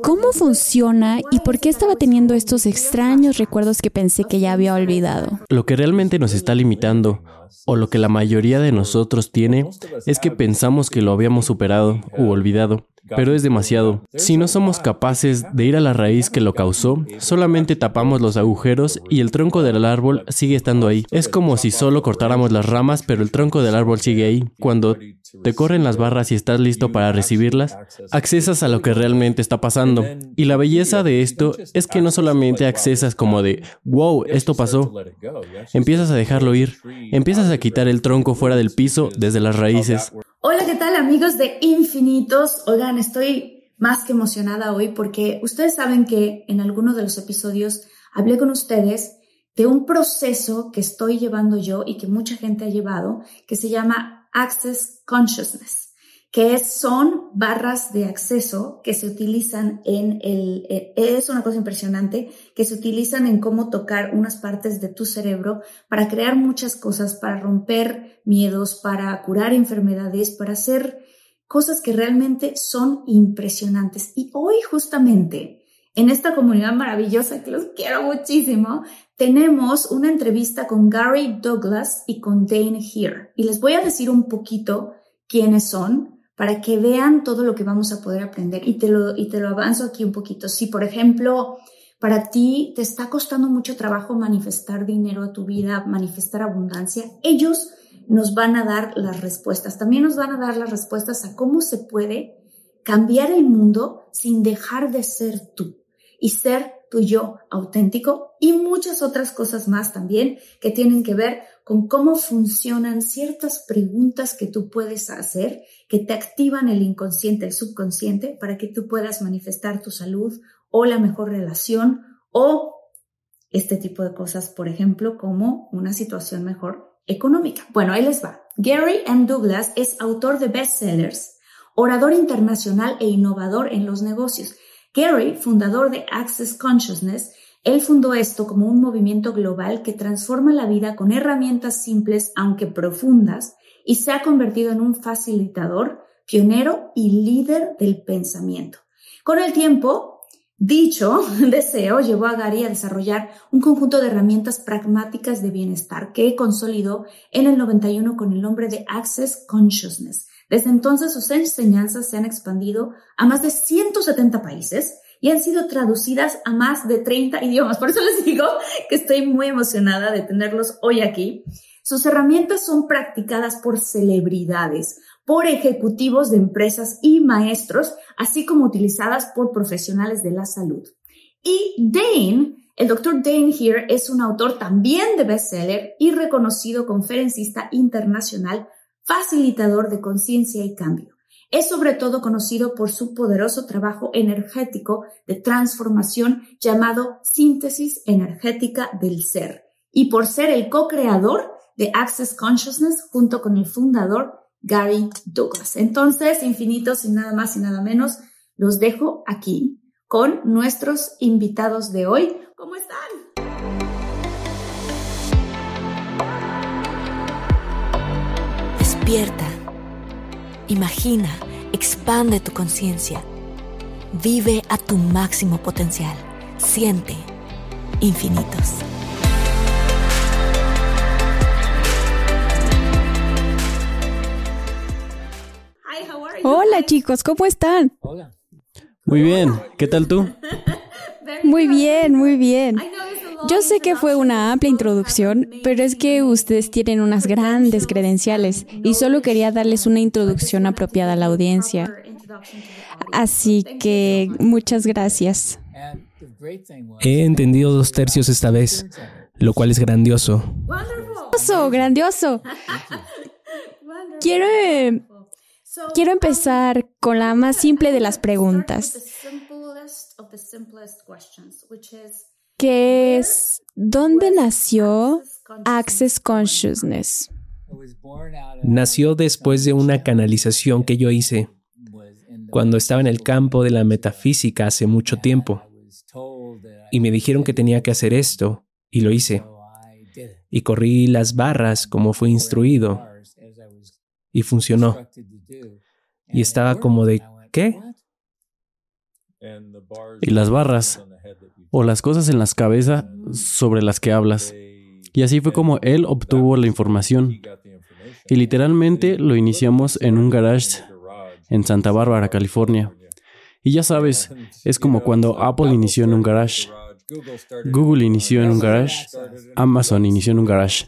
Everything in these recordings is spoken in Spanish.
¿Cómo funciona y por qué estaba teniendo estos extraños recuerdos que pensé que ya había olvidado? Lo que realmente nos está limitando, o lo que la mayoría de nosotros tiene, es que pensamos que lo habíamos superado u olvidado pero es demasiado. Si no somos capaces de ir a la raíz que lo causó, solamente tapamos los agujeros y el tronco del árbol sigue estando ahí. Es como si solo cortáramos las ramas, pero el tronco del árbol sigue ahí. Cuando te corren las barras y estás listo para recibirlas, accesas a lo que realmente está pasando. Y la belleza de esto es que no solamente accesas como de, wow, esto pasó. Empiezas a dejarlo ir. Empiezas a quitar el tronco fuera del piso desde las raíces. Hola, ¿qué tal amigos de Infinitos? Oigan, estoy más que emocionada hoy porque ustedes saben que en alguno de los episodios hablé con ustedes de un proceso que estoy llevando yo y que mucha gente ha llevado, que se llama Access Consciousness que son barras de acceso que se utilizan en el, eh, es una cosa impresionante, que se utilizan en cómo tocar unas partes de tu cerebro para crear muchas cosas, para romper miedos, para curar enfermedades, para hacer cosas que realmente son impresionantes. Y hoy justamente, en esta comunidad maravillosa que los quiero muchísimo, tenemos una entrevista con Gary Douglas y con Dane Here. Y les voy a decir un poquito quiénes son para que vean todo lo que vamos a poder aprender. Y te lo, y te lo avanzo aquí un poquito. Si, por ejemplo, para ti te está costando mucho trabajo manifestar dinero a tu vida, manifestar abundancia, ellos nos van a dar las respuestas. También nos van a dar las respuestas a cómo se puede cambiar el mundo sin dejar de ser tú y ser tu yo auténtico y muchas otras cosas más también que tienen que ver con cómo funcionan ciertas preguntas que tú puedes hacer que te activan el inconsciente, el subconsciente, para que tú puedas manifestar tu salud o la mejor relación o este tipo de cosas, por ejemplo, como una situación mejor económica. Bueno, ahí les va. Gary M. Douglas es autor de bestsellers, orador internacional e innovador en los negocios Gary, fundador de Access Consciousness, él fundó esto como un movimiento global que transforma la vida con herramientas simples aunque profundas y se ha convertido en un facilitador, pionero y líder del pensamiento. Con el tiempo, dicho deseo llevó a Gary a desarrollar un conjunto de herramientas pragmáticas de bienestar que consolidó en el 91 con el nombre de Access Consciousness, desde entonces sus enseñanzas se han expandido a más de 170 países y han sido traducidas a más de 30 idiomas. Por eso les digo que estoy muy emocionada de tenerlos hoy aquí. Sus herramientas son practicadas por celebridades, por ejecutivos de empresas y maestros, así como utilizadas por profesionales de la salud. Y Dane, el doctor Dane Here, es un autor también de bestseller y reconocido conferencista internacional facilitador de conciencia y cambio. Es sobre todo conocido por su poderoso trabajo energético de transformación llamado síntesis energética del ser y por ser el co-creador de Access Consciousness junto con el fundador Gary Douglas. Entonces, infinitos y nada más y nada menos, los dejo aquí con nuestros invitados de hoy. ¿Cómo están? Despierta, imagina, expande tu conciencia, vive a tu máximo potencial, siente infinitos. Hola chicos, ¿cómo están? Muy bien, ¿qué tal tú? Muy bien, muy bien. Yo sé que fue una amplia introducción, pero es que ustedes tienen unas grandes credenciales y solo quería darles una introducción apropiada a la audiencia. Así que muchas gracias. He entendido dos tercios esta vez, lo cual es grandioso. Grandioso, grandioso. Quiero, eh, quiero empezar con la más simple de las preguntas, que es, ¿dónde nació Access Consciousness? Nació después de una canalización que yo hice cuando estaba en el campo de la metafísica hace mucho tiempo. Y me dijeron que tenía que hacer esto, y lo hice. Y corrí las barras como fue instruido, y funcionó. Y estaba como de, ¿qué? Y las barras, o las cosas en las cabezas sobre las que hablas. Y así fue como él obtuvo la información. Y literalmente lo iniciamos en un garage en Santa Bárbara, California. Y ya sabes, es como cuando Apple inició en un garage, Google inició en un garage, Amazon inició en un garage.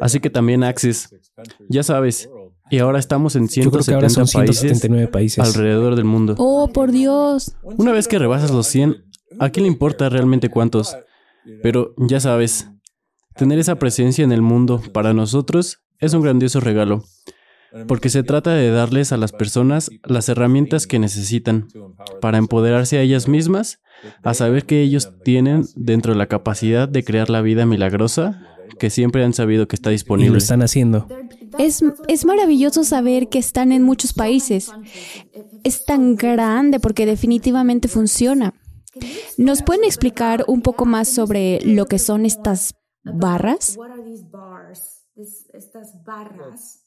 Así que también Access, ya sabes, y ahora estamos en 179 países, alrededor del mundo. Oh, por Dios. Una vez que rebasas los 100, ¿a quién le importa realmente cuántos? Pero ya sabes, tener esa presencia en el mundo para nosotros es un grandioso regalo porque se trata de darles a las personas las herramientas que necesitan para empoderarse a ellas mismas, a saber que ellos tienen dentro de la capacidad de crear la vida milagrosa que siempre han sabido que está disponible. Y lo están haciendo. Es, es maravilloso saber que están en muchos países. Es tan grande porque definitivamente funciona. ¿Nos pueden explicar un poco más sobre lo que son estas barras? Estas barras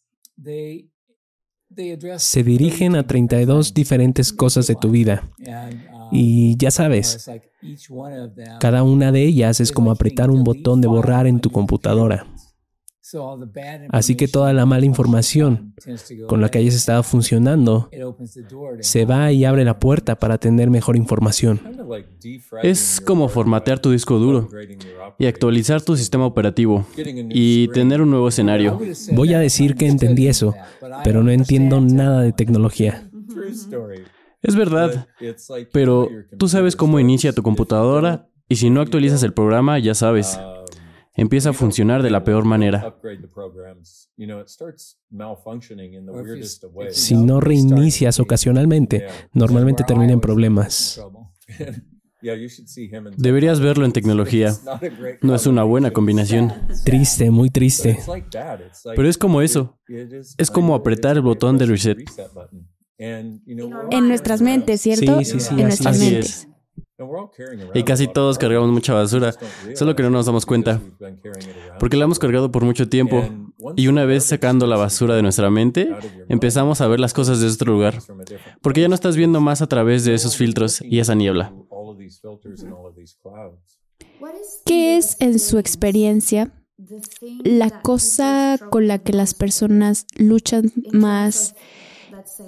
se dirigen a 32 diferentes cosas de tu vida. Y ya sabes, cada una de ellas es como apretar un botón de borrar en tu computadora. Así que toda la mala información con la que hayas estado funcionando se va y abre la puerta para tener mejor información. Es como formatear tu disco duro y actualizar tu sistema operativo y tener un nuevo escenario. Voy a decir que entendí eso, pero no entiendo nada de tecnología. Es verdad, pero tú sabes cómo inicia tu computadora y si no actualizas el programa, ya sabes empieza a funcionar de la peor manera. Si no reinicias ocasionalmente, normalmente termina en problemas. Deberías verlo en tecnología. No es una buena combinación. Triste, muy triste. Pero es como eso. Es como apretar el botón de reset. En nuestras mentes, ¿cierto? Sí, sí, sí. En nuestras mentes. Y casi todos cargamos mucha basura, solo que no nos damos cuenta. Porque la hemos cargado por mucho tiempo. Y una vez sacando la basura de nuestra mente, empezamos a ver las cosas desde otro lugar. Porque ya no estás viendo más a través de esos filtros y esa niebla. ¿Qué es, en su experiencia, la cosa con la que las personas luchan más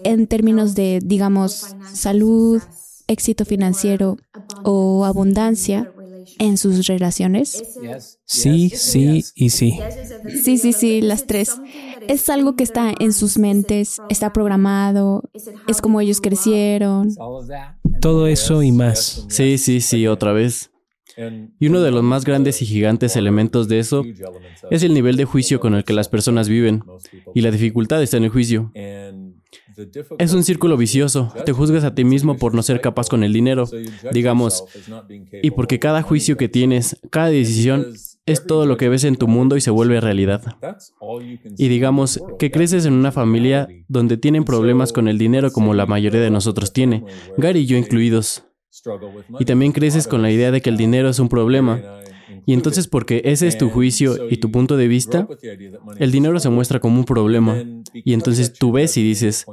en términos de, digamos, salud, éxito financiero o abundancia en sus relaciones? Sí, sí y sí. Sí, sí, sí, las tres. Es algo que está en sus mentes, está programado, es como ellos crecieron. Todo eso y más. Sí, sí, sí, otra vez. Y uno de los más grandes y gigantes elementos de eso es el nivel de juicio con el que las personas viven. Y la dificultad está en el juicio. Es un círculo vicioso. Te juzgas a ti mismo por no ser capaz con el dinero, digamos, y porque cada juicio que tienes, cada decisión, es todo lo que ves en tu mundo y se vuelve realidad. Y digamos que creces en una familia donde tienen problemas con el dinero como la mayoría de nosotros tiene, Gary y yo incluidos. Y también creces con la idea de que el dinero es un problema y entonces porque ese es tu juicio y tu punto de vista, el dinero se muestra como un problema. Y entonces tú ves y dices,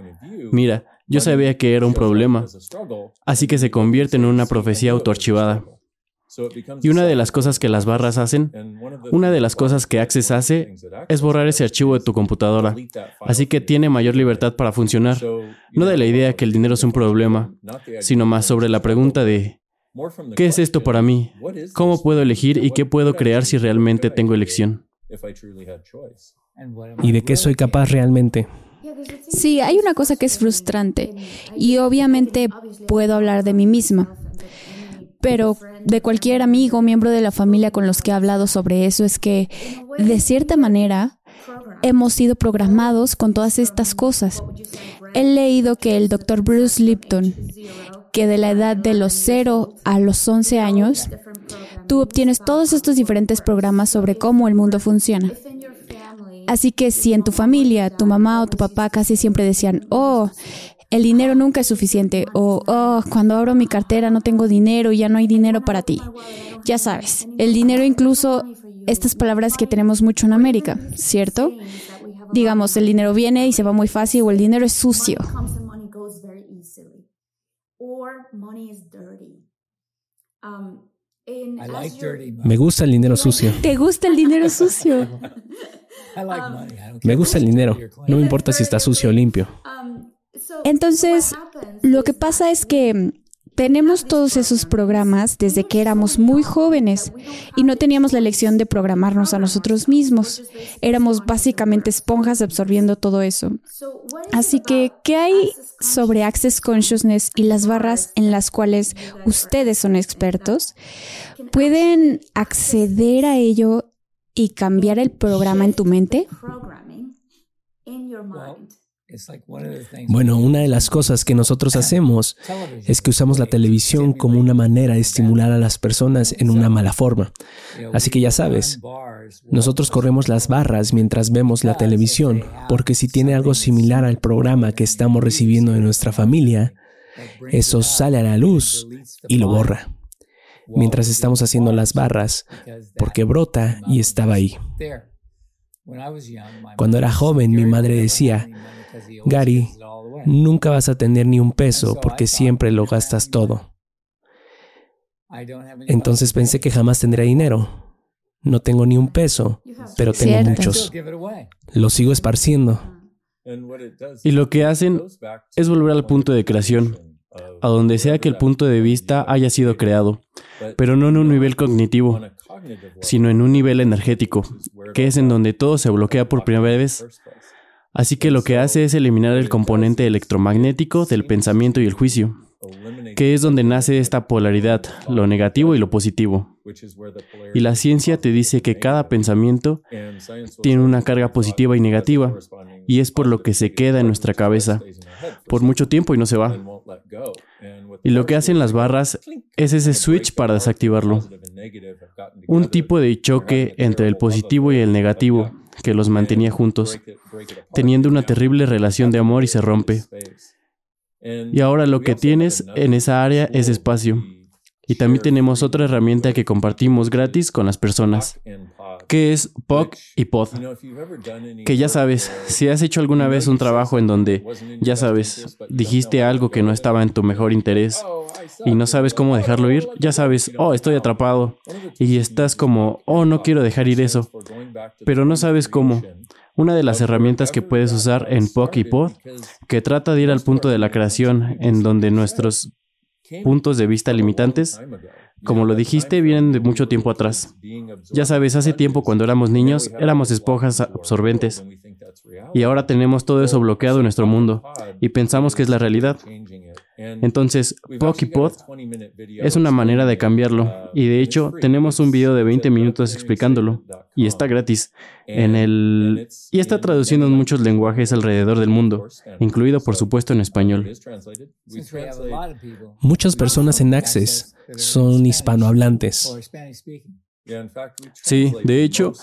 mira, yo sabía que era un problema. Así que se convierte en una profecía autoarchivada. Y una de las cosas que las barras hacen, una de las cosas que Access hace, es borrar ese archivo de tu computadora. Así que tiene mayor libertad para funcionar. No de la idea que el dinero es un problema, sino más sobre la pregunta de, ¿qué es esto para mí? ¿Cómo puedo elegir y qué puedo crear si realmente tengo elección? ¿Y de qué soy capaz realmente? Sí, hay una cosa que es frustrante y obviamente puedo hablar de mí misma pero de cualquier amigo o miembro de la familia con los que he hablado sobre eso es que, de cierta manera, hemos sido programados con todas estas cosas. He leído que el doctor Bruce Lipton, que de la edad de los 0 a los 11 años, tú obtienes todos estos diferentes programas sobre cómo el mundo funciona. Así que si en tu familia, tu mamá o tu papá casi siempre decían, oh, el dinero nunca es suficiente o oh, cuando abro mi cartera no tengo dinero ya no hay dinero para ti. Ya sabes, el dinero incluso estas palabras que tenemos mucho en América, ¿cierto? Digamos, el dinero viene y se va muy fácil o el dinero es sucio. Me gusta el dinero sucio. ¿Te gusta el dinero sucio? Me gusta el dinero. No me importa si está sucio o limpio. Entonces, lo que pasa es que tenemos todos esos programas desde que éramos muy jóvenes y no teníamos la elección de programarnos a nosotros mismos. Éramos básicamente esponjas absorbiendo todo eso. Así que, ¿qué hay sobre Access Consciousness y las barras en las cuales ustedes son expertos? ¿Pueden acceder a ello y cambiar el programa en tu mente? Bueno, una de las cosas que nosotros hacemos es que usamos la televisión como una manera de estimular a las personas en una mala forma. Así que ya sabes, nosotros corremos las barras mientras vemos la televisión, porque si tiene algo similar al programa que estamos recibiendo de nuestra familia, eso sale a la luz y lo borra. Mientras estamos haciendo las barras, porque brota y estaba ahí. Cuando era joven, mi madre decía, Gary, nunca vas a tener ni un peso porque siempre lo gastas todo. Entonces pensé que jamás tendría dinero. No tengo ni un peso, pero tengo muchos. Lo sigo esparciendo. Y lo que hacen es volver al punto de creación, a donde sea que el punto de vista haya sido creado, pero no en un nivel cognitivo, sino en un nivel energético, que es en donde todo se bloquea por primera vez Así que lo que hace es eliminar el componente electromagnético del pensamiento y el juicio, que es donde nace esta polaridad, lo negativo y lo positivo. Y la ciencia te dice que cada pensamiento tiene una carga positiva y negativa, y es por lo que se queda en nuestra cabeza por mucho tiempo y no se va. Y lo que hacen las barras es ese switch para desactivarlo. Un tipo de choque entre el positivo y el negativo que los mantenía juntos, teniendo una terrible relación de amor y se rompe. Y ahora lo que tienes en esa área es espacio. Y también tenemos otra herramienta que compartimos gratis con las personas, que es POC y POD. Que ya sabes, si has hecho alguna vez un trabajo en donde, ya sabes, dijiste algo que no estaba en tu mejor interés y no sabes cómo dejarlo ir, ya sabes, oh, estoy atrapado. Y estás como, oh, no quiero dejar ir eso. Pero no sabes cómo. Una de las herramientas que puedes usar en POC y POD, que trata de ir al punto de la creación en donde nuestros puntos de vista limitantes, como lo dijiste, vienen de mucho tiempo atrás. Ya sabes, hace tiempo cuando éramos niños éramos esponjas absorbentes y ahora tenemos todo eso bloqueado en nuestro mundo y pensamos que es la realidad. Entonces, Pokipod es una manera de cambiarlo. y de hecho tenemos un video de 20 minutos explicándolo. Y está gratis en el y está traduciendo en muchos lenguajes alrededor del mundo, incluido por supuesto en español. Muchas personas en Access son hispanohablantes. Sí, de hecho,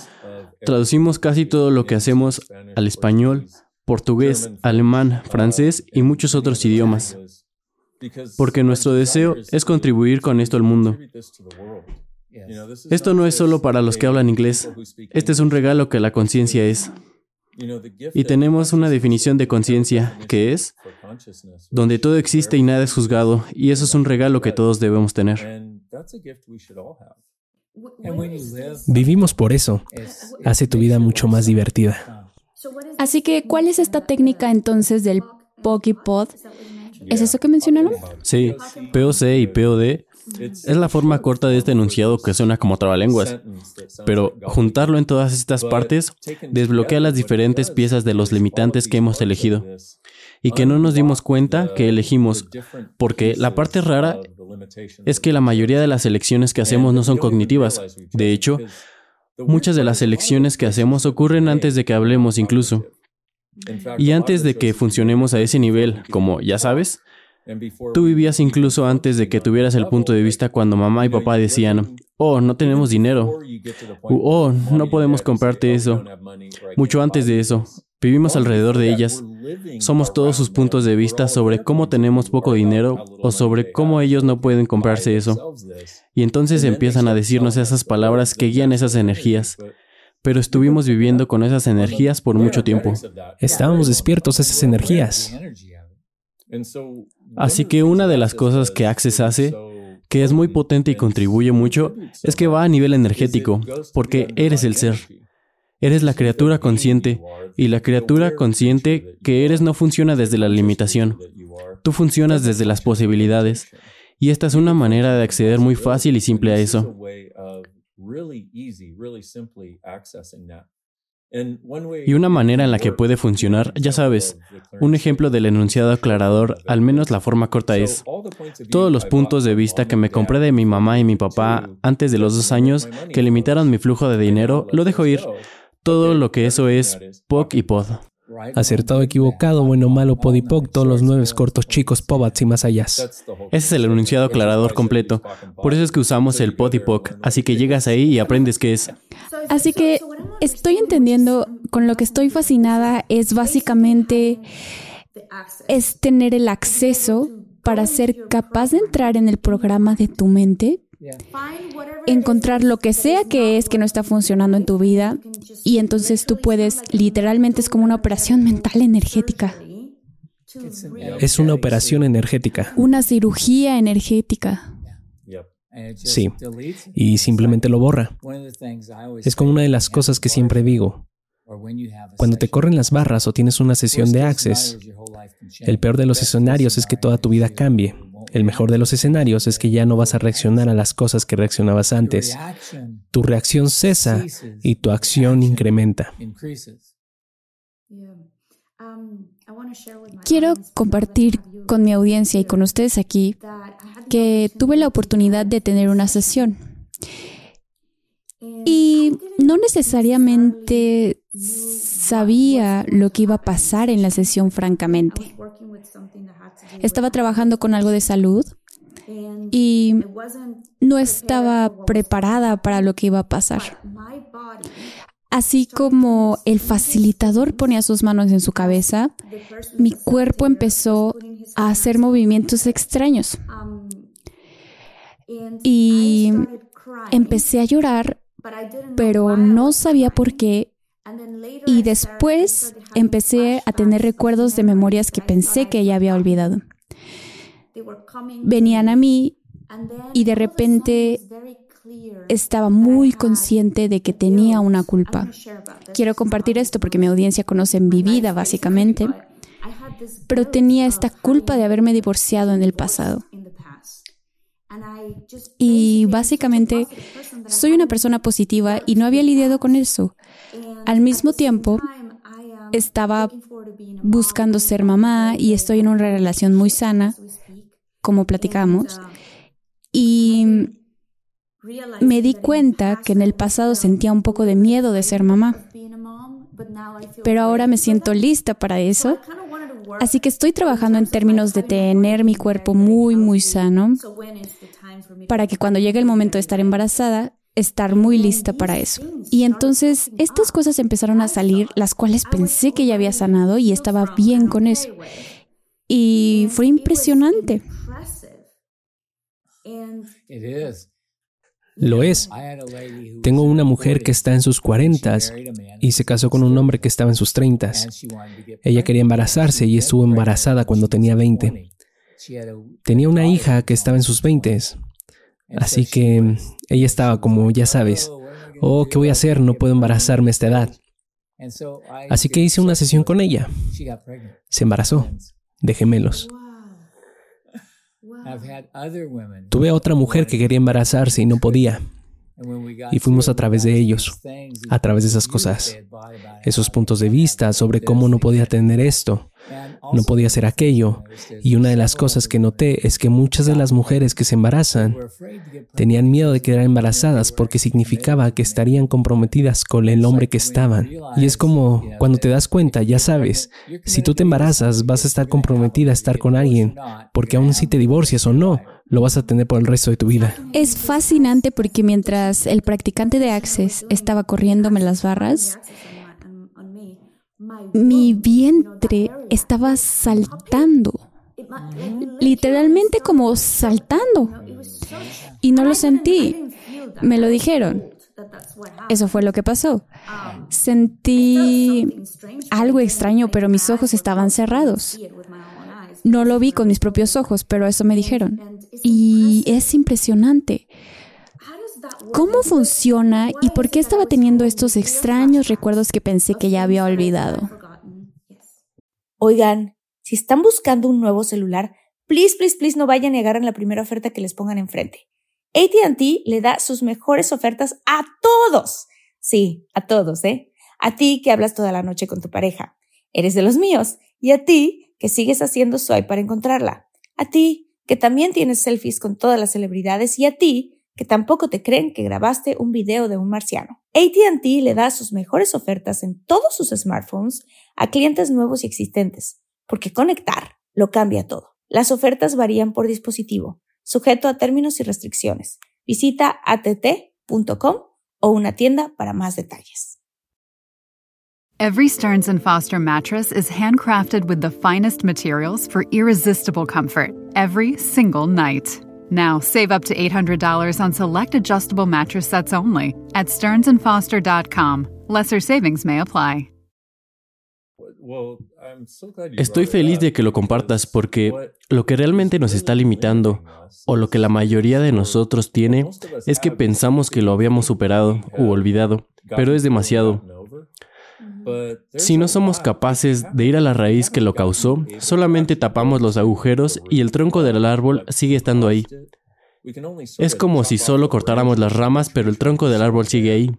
traducimos casi todo lo que hacemos al español, portugués, alemán, francés y muchos otros idiomas porque nuestro deseo es contribuir con esto al mundo. Esto no es solo para los que hablan inglés, este es un regalo que la conciencia es. Y tenemos una definición de conciencia, que es donde todo existe y nada es juzgado, y eso es un regalo que todos debemos tener. Vivimos por eso. Hace tu vida mucho más divertida. Así que, ¿cuál es esta técnica entonces del Pod? ¿Es eso que mencionaron? Sí, POC y POD es la forma corta de este enunciado que suena como trabalenguas, pero juntarlo en todas estas partes desbloquea las diferentes piezas de los limitantes que hemos elegido y que no nos dimos cuenta que elegimos, porque la parte rara es que la mayoría de las elecciones que hacemos no son cognitivas. De hecho, muchas de las elecciones que hacemos ocurren antes de que hablemos incluso. Y antes de que funcionemos a ese nivel, como ya sabes, Tú vivías incluso antes de que tuvieras el punto de vista cuando mamá y papá decían, oh, no tenemos dinero, oh, no podemos comprarte eso. Mucho antes de eso, vivimos alrededor de ellas. Somos todos sus puntos de vista sobre cómo tenemos poco dinero o sobre cómo ellos no pueden comprarse eso. Y entonces empiezan a decirnos esas palabras que guían esas energías pero estuvimos viviendo con esas energías por mucho tiempo. Estábamos despiertos a esas energías. Así que una de las cosas que Access hace, que es muy potente y contribuye mucho, es que va a nivel energético, porque eres el ser. Eres la criatura consciente, y la criatura consciente que eres no funciona desde la limitación. Tú funcionas desde las posibilidades, y esta es una manera de acceder muy fácil y simple a eso. Y una manera en la que puede funcionar, ya sabes, un ejemplo del enunciado aclarador, al menos la forma corta es, todos los puntos de vista que me compré de mi mamá y mi papá antes de los dos años que limitaron mi flujo de dinero, lo dejo ir. Todo lo que eso es POC y POD. Acertado, equivocado, bueno, malo, podipoc, todos los nueve cortos, chicos, pobats y más allá. Ese es el enunciado aclarador completo. Por eso es que usamos el podipoc. Así que llegas ahí y aprendes qué es. Así que estoy entendiendo, con lo que estoy fascinada es básicamente es tener el acceso para ser capaz de entrar en el programa de tu mente encontrar lo que sea que es que no está funcionando en tu vida y entonces tú puedes, literalmente es como una operación mental energética. Es una operación energética. Una cirugía energética. Sí, y simplemente lo borra. Es como una de las cosas que siempre digo. Cuando te corren las barras o tienes una sesión de Access, el peor de los escenarios es que toda tu vida cambie. El mejor de los escenarios es que ya no vas a reaccionar a las cosas que reaccionabas antes. Tu reacción cesa y tu acción incrementa. Quiero compartir con mi audiencia y con ustedes aquí que tuve la oportunidad de tener una sesión. Y no necesariamente sabía lo que iba a pasar en la sesión, francamente. Estaba trabajando con algo de salud y no estaba preparada para lo que iba a pasar. Así como el facilitador ponía sus manos en su cabeza, mi cuerpo empezó a hacer movimientos extraños. Y empecé a llorar, pero no sabía por qué y después empecé a tener recuerdos de memorias que pensé que ya había olvidado. Venían a mí y de repente estaba muy consciente de que tenía una culpa. Quiero compartir esto porque mi audiencia conoce mi vida básicamente, pero tenía esta culpa de haberme divorciado en el pasado. Y básicamente soy una persona positiva y no había lidiado con eso. Al mismo tiempo, estaba buscando ser mamá y estoy en una relación muy sana, como platicamos. Y me di cuenta que en el pasado sentía un poco de miedo de ser mamá, pero ahora me siento lista para eso. Así que estoy trabajando en términos de tener mi cuerpo muy, muy sano para que cuando llegue el momento de estar embarazada, estar muy lista para eso. Y entonces estas cosas empezaron a salir, las cuales pensé que ya había sanado y estaba bien con eso. Y fue impresionante. Lo es. Tengo una mujer que está en sus cuarentas y se casó con un hombre que estaba en sus treintas. Ella quería embarazarse y estuvo embarazada cuando tenía 20. Tenía una hija que estaba en sus veintes. Así que ella estaba como, ya sabes, oh, ¿qué voy a hacer? No puedo embarazarme a esta edad. Así que hice una sesión con ella. Se embarazó de gemelos. Tuve a otra mujer que quería embarazarse y no podía. Y fuimos a través de ellos, a través de esas cosas, esos puntos de vista sobre cómo no podía tener esto, no podía hacer aquello. Y una de las cosas que noté es que muchas de las mujeres que se embarazan tenían miedo de quedar embarazadas porque significaba que estarían comprometidas con el hombre que estaban. Y es como cuando te das cuenta, ya sabes, si tú te embarazas vas a estar comprometida a estar con alguien, porque aún si te divorcias o no, lo vas a tener por el resto de tu vida. Es fascinante porque mientras el practicante de Access estaba corriéndome las barras, mi vientre estaba saltando, literalmente como saltando. Y no lo sentí, me lo dijeron. Eso fue lo que pasó. Sentí algo extraño, pero mis ojos estaban cerrados. No lo vi con mis propios ojos, pero eso me dijeron. Y es impresionante. ¿Cómo funciona y por qué estaba teniendo estos extraños recuerdos que pensé que ya había olvidado? Oigan, si están buscando un nuevo celular, please, please, please no vayan a agarren la primera oferta que les pongan enfrente. ATT le da sus mejores ofertas a todos. Sí, a todos, ¿eh? A ti que hablas toda la noche con tu pareja. Eres de los míos. Y a ti que sigues haciendo swipe para encontrarla. A ti que también tienes selfies con todas las celebridades. Y a ti que tampoco te creen que grabaste un video de un marciano. ATT le da sus mejores ofertas en todos sus smartphones a clientes nuevos y existentes, porque conectar lo cambia todo. Las ofertas varían por dispositivo, sujeto a términos y restricciones. Visita att.com o una tienda para más detalles. Every Stearns and Foster mattress is handcrafted with the finest materials for irresistible comfort every single night. Now, save up to $800 on select adjustable mattress sets only at stearnsandfoster.com. Lesser savings may apply. Estoy feliz de que lo compartas porque lo que realmente nos está limitando, o lo que la mayoría de nosotros tiene, es que pensamos que lo habíamos superado u olvidado, pero es demasiado. Si no somos capaces de ir a la raíz que lo causó, solamente tapamos los agujeros y el tronco del árbol sigue estando ahí. Es como si solo cortáramos las ramas, pero el tronco del árbol sigue ahí.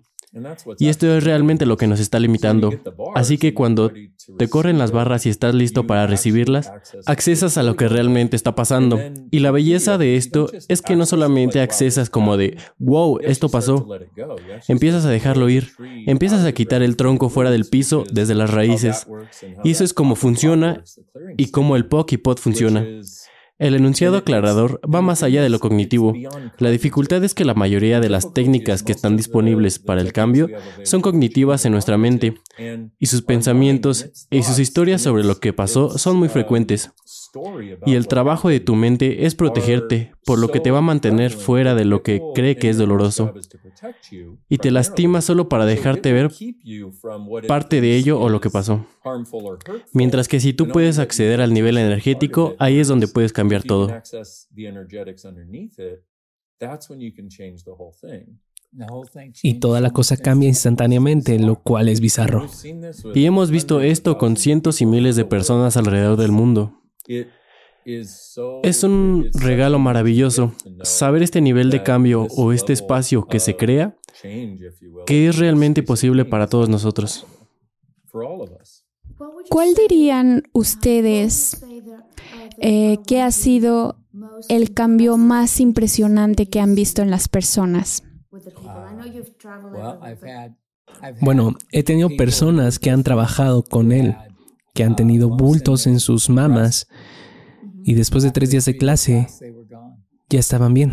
Y esto es realmente lo que nos está limitando. Así que cuando te corren las barras y estás listo para recibirlas, accesas a lo que realmente está pasando. Y la belleza de esto es que no solamente accesas como de, wow, esto pasó. Empiezas a dejarlo ir. Empiezas a quitar el tronco fuera del piso desde las raíces. Y eso es como funciona y cómo el POD funciona. El enunciado aclarador va más allá de lo cognitivo. La dificultad es que la mayoría de las técnicas que están disponibles para el cambio son cognitivas en nuestra mente, y sus pensamientos y sus historias sobre lo que pasó son muy frecuentes. Y el trabajo de tu mente es protegerte, por lo que te va a mantener fuera de lo que cree que es doloroso. Y te lastima solo para dejarte ver parte de ello o lo que pasó. Mientras que si tú puedes acceder al nivel energético, ahí es donde puedes cambiar todo. Y toda la cosa cambia instantáneamente, lo cual es bizarro. Y hemos visto esto con cientos y miles de personas alrededor del mundo. Es un regalo maravilloso. saber este nivel de cambio o este espacio que se crea, que es realmente posible para todos nosotros. ¿Cuál dirían ustedes eh, que ha sido el cambio más impresionante que han visto en las personas? Bueno, he tenido personas que han trabajado con él que han tenido bultos en sus mamas y después de tres días de clase ya estaban bien.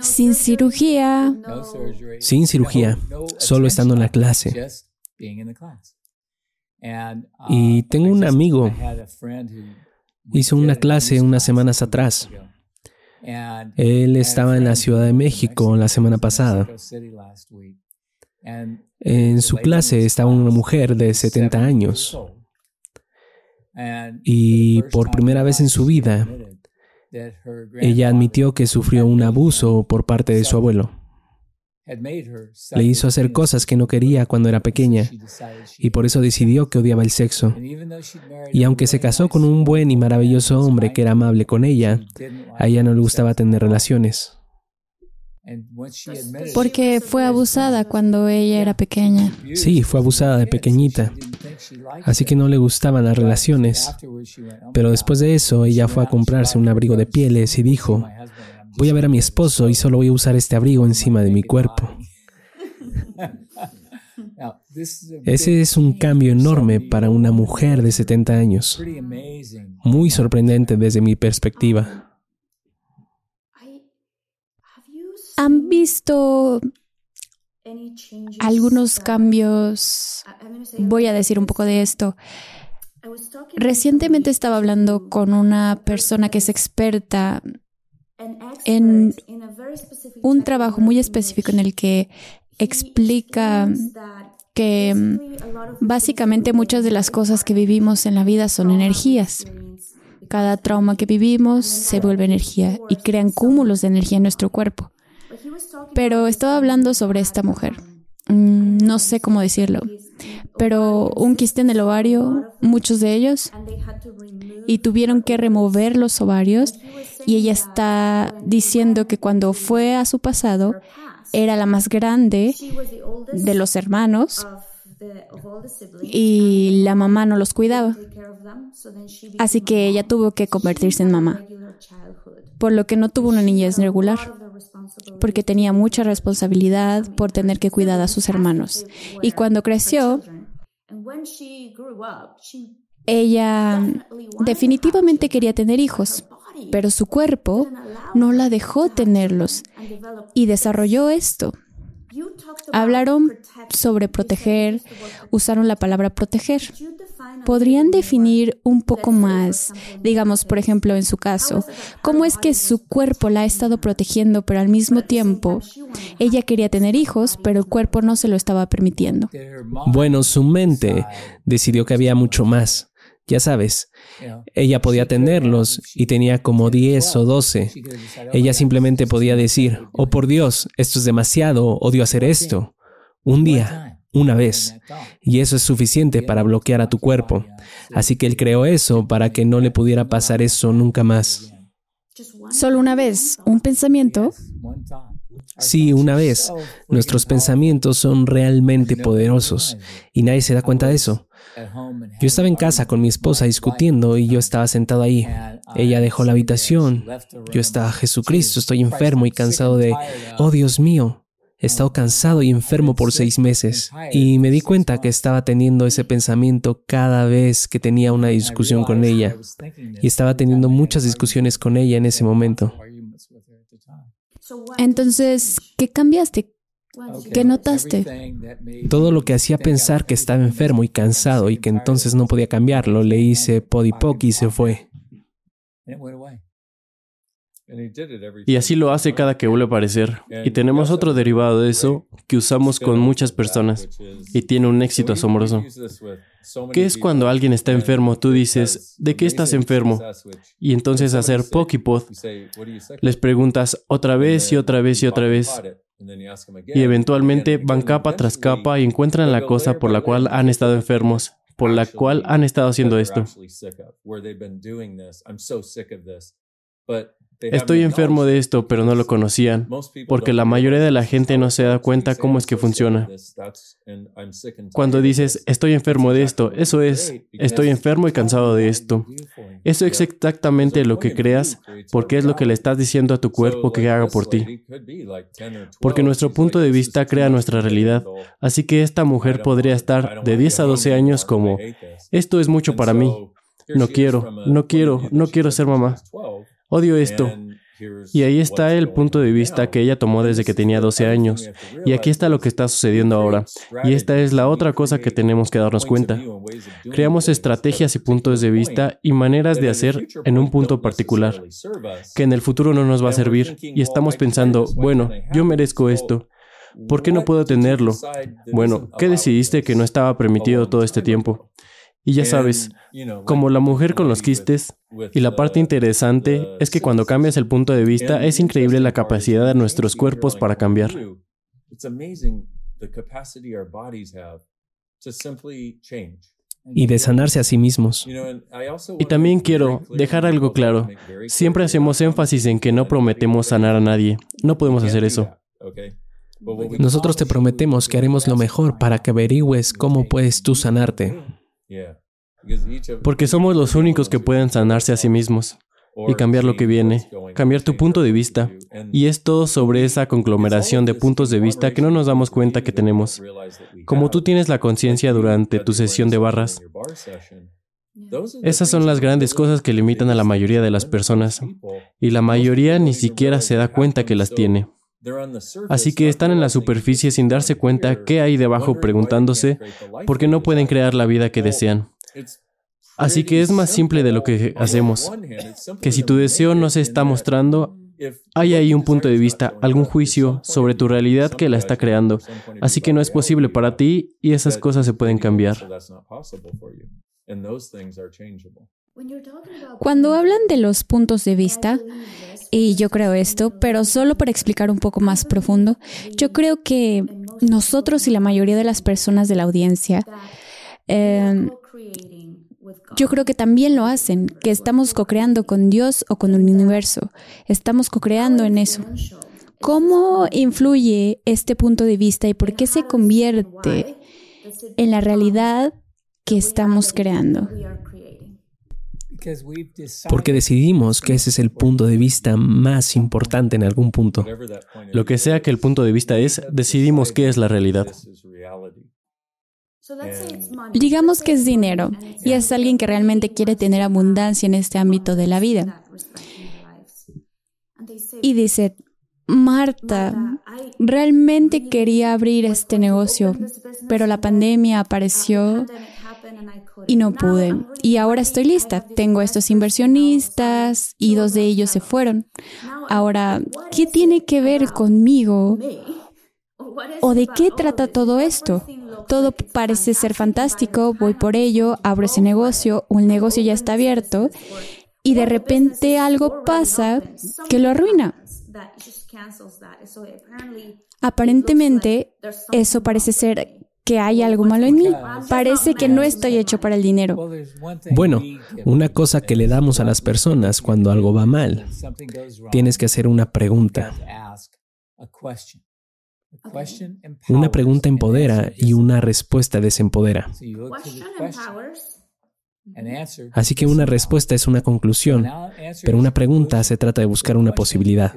Sin cirugía. Sin cirugía, solo estando en la clase. Y tengo un amigo, hizo una clase unas semanas atrás. Él estaba en la Ciudad de México la semana pasada. En su clase estaba una mujer de 70 años y por primera vez en su vida Ella admitió que sufrió un abuso por parte de su abuelo. Le hizo hacer cosas que no quería cuando era pequeña y por eso decidió que odiaba el sexo. Y aunque se casó con un buen y maravilloso hombre que era amable con ella, a ella no le gustaba tener relaciones. Porque fue abusada cuando ella era pequeña. Sí, fue abusada de pequeñita. Así que no le gustaban las relaciones. Pero después de eso, ella fue a comprarse un abrigo de pieles y dijo, voy a ver a mi esposo y solo voy a usar este abrigo encima de mi cuerpo. Ese es un cambio enorme para una mujer de 70 años. Muy sorprendente desde mi perspectiva. ¿Han visto algunos cambios? Voy a decir un poco de esto. Recientemente estaba hablando con una persona que es experta en un trabajo muy específico en el que explica que básicamente muchas de las cosas que vivimos en la vida son energías. Cada trauma que vivimos se vuelve energía y crean cúmulos de energía en nuestro cuerpo. Pero estaba hablando sobre esta mujer. Mm, no sé cómo decirlo. Pero un quiste en el ovario, muchos de ellos, y tuvieron que remover los ovarios. Y ella está diciendo que cuando fue a su pasado, era la más grande de los hermanos y la mamá no los cuidaba. Así que ella tuvo que convertirse en mamá, por lo que no tuvo una niñez regular porque tenía mucha responsabilidad por tener que cuidar a sus hermanos. Y cuando creció, ella definitivamente quería tener hijos, pero su cuerpo no la dejó tenerlos y desarrolló esto. Hablaron sobre proteger, usaron la palabra proteger. ¿Podrían definir un poco más, digamos, por ejemplo, en su caso, cómo es que su cuerpo la ha estado protegiendo, pero al mismo tiempo ella quería tener hijos, pero el cuerpo no se lo estaba permitiendo? Bueno, su mente decidió que había mucho más. Ya sabes, ella podía tenerlos y tenía como 10 o 12. Ella simplemente podía decir, oh por Dios, esto es demasiado, odio hacer esto. Un día, una vez. Y eso es suficiente para bloquear a tu cuerpo. Así que él creó eso para que no le pudiera pasar eso nunca más. Solo una vez, un pensamiento. Sí, una vez. Nuestros pensamientos son realmente poderosos y nadie se da cuenta de eso. Yo estaba en casa con mi esposa discutiendo y yo estaba sentado ahí. Ella dejó la habitación. Yo estaba, Jesucristo, estoy enfermo y cansado de, oh Dios mío, he estado cansado y enfermo por seis meses. Y me di cuenta que estaba teniendo ese pensamiento cada vez que tenía una discusión con ella. Y estaba teniendo muchas discusiones con ella en ese momento. Entonces, ¿qué cambiaste? ¿Qué notaste? Todo lo que hacía pensar que estaba enfermo y cansado y que entonces no podía cambiarlo, le hice podipoc y se fue. Y así lo hace cada que vuelve a aparecer. Y tenemos otro derivado de eso que usamos con muchas personas y tiene un éxito asombroso. ¿Qué es cuando alguien está enfermo? Tú dices, ¿de qué estás enfermo? Y entonces hacer pokipod, les preguntas otra vez y otra vez y otra vez. Y eventualmente van capa tras capa y encuentran la cosa por la cual han estado enfermos, por la cual han estado haciendo esto. Estoy enfermo de esto, pero no lo conocían, porque la mayoría de la gente no se da cuenta cómo es que funciona. Cuando dices, estoy enfermo de esto, eso es, estoy enfermo y cansado de esto. Eso es exactamente lo que creas, porque es lo que le estás diciendo a tu cuerpo que haga por ti. Porque nuestro punto de vista crea nuestra realidad. Así que esta mujer podría estar de 10 a 12 años como, esto es mucho para mí. No quiero, no quiero, no quiero ser mamá. Odio esto. Y ahí está el punto de vista que ella tomó desde que tenía 12 años. Y aquí está lo que está sucediendo ahora. Y esta es la otra cosa que tenemos que darnos cuenta. Creamos estrategias y puntos de vista y maneras de hacer en un punto particular, que en el futuro no nos va a servir. Y estamos pensando, bueno, yo merezco esto. ¿Por qué no puedo tenerlo? Bueno, ¿qué decidiste que no estaba permitido todo este tiempo? Y ya sabes, como la mujer con los quistes, y la parte interesante es que cuando cambias el punto de vista es increíble la capacidad de nuestros cuerpos para cambiar. Y de sanarse a sí mismos. Y también quiero dejar algo claro. Siempre hacemos énfasis en que no prometemos sanar a nadie. No podemos hacer eso. Nosotros te prometemos que haremos lo mejor para que averigües cómo puedes tú sanarte. Porque somos los únicos que pueden sanarse a sí mismos y cambiar lo que viene, cambiar tu punto de vista. Y es todo sobre esa conglomeración de puntos de vista que no nos damos cuenta que tenemos. Como tú tienes la conciencia durante tu sesión de barras. Esas son las grandes cosas que limitan a la mayoría de las personas. Y la mayoría ni siquiera se da cuenta que las tiene. Así que están en la superficie sin darse cuenta qué hay debajo preguntándose por qué no pueden crear la vida que desean. Así que es más simple de lo que hacemos. Que si tu deseo no se está mostrando, hay ahí un punto de vista, algún juicio sobre tu realidad que la está creando. Así que no es posible para ti y esas cosas se pueden cambiar. Cuando hablan de los puntos de vista, y yo creo esto, pero solo para explicar un poco más profundo, yo creo que nosotros y la mayoría de las personas de la audiencia eh, yo creo que también lo hacen, que estamos co-creando con Dios o con el universo. Estamos co-creando en eso. ¿Cómo influye este punto de vista y por qué se convierte en la realidad que estamos creando? Porque decidimos que ese es el punto de vista más importante en algún punto. Lo que sea que el punto de vista es, decidimos qué es la realidad. Digamos que es dinero y es alguien que realmente quiere tener abundancia en este ámbito de la vida. Y dice, Marta, realmente quería abrir este negocio, pero la pandemia apareció y no pude. Y ahora estoy lista. Tengo estos inversionistas y dos de ellos se fueron. Ahora, ¿qué tiene que ver conmigo? ¿O de qué trata todo esto? Todo parece ser fantástico, voy por ello, abro ese negocio, un negocio ya está abierto y de repente algo pasa que lo arruina. Aparentemente, eso parece ser que hay algo malo en mí. Parece que no estoy hecho para el dinero. Bueno, una cosa que le damos a las personas cuando algo va mal, tienes que hacer una pregunta. Una pregunta empodera y una respuesta desempodera. Así que una respuesta es una conclusión, pero una pregunta se trata de buscar una posibilidad.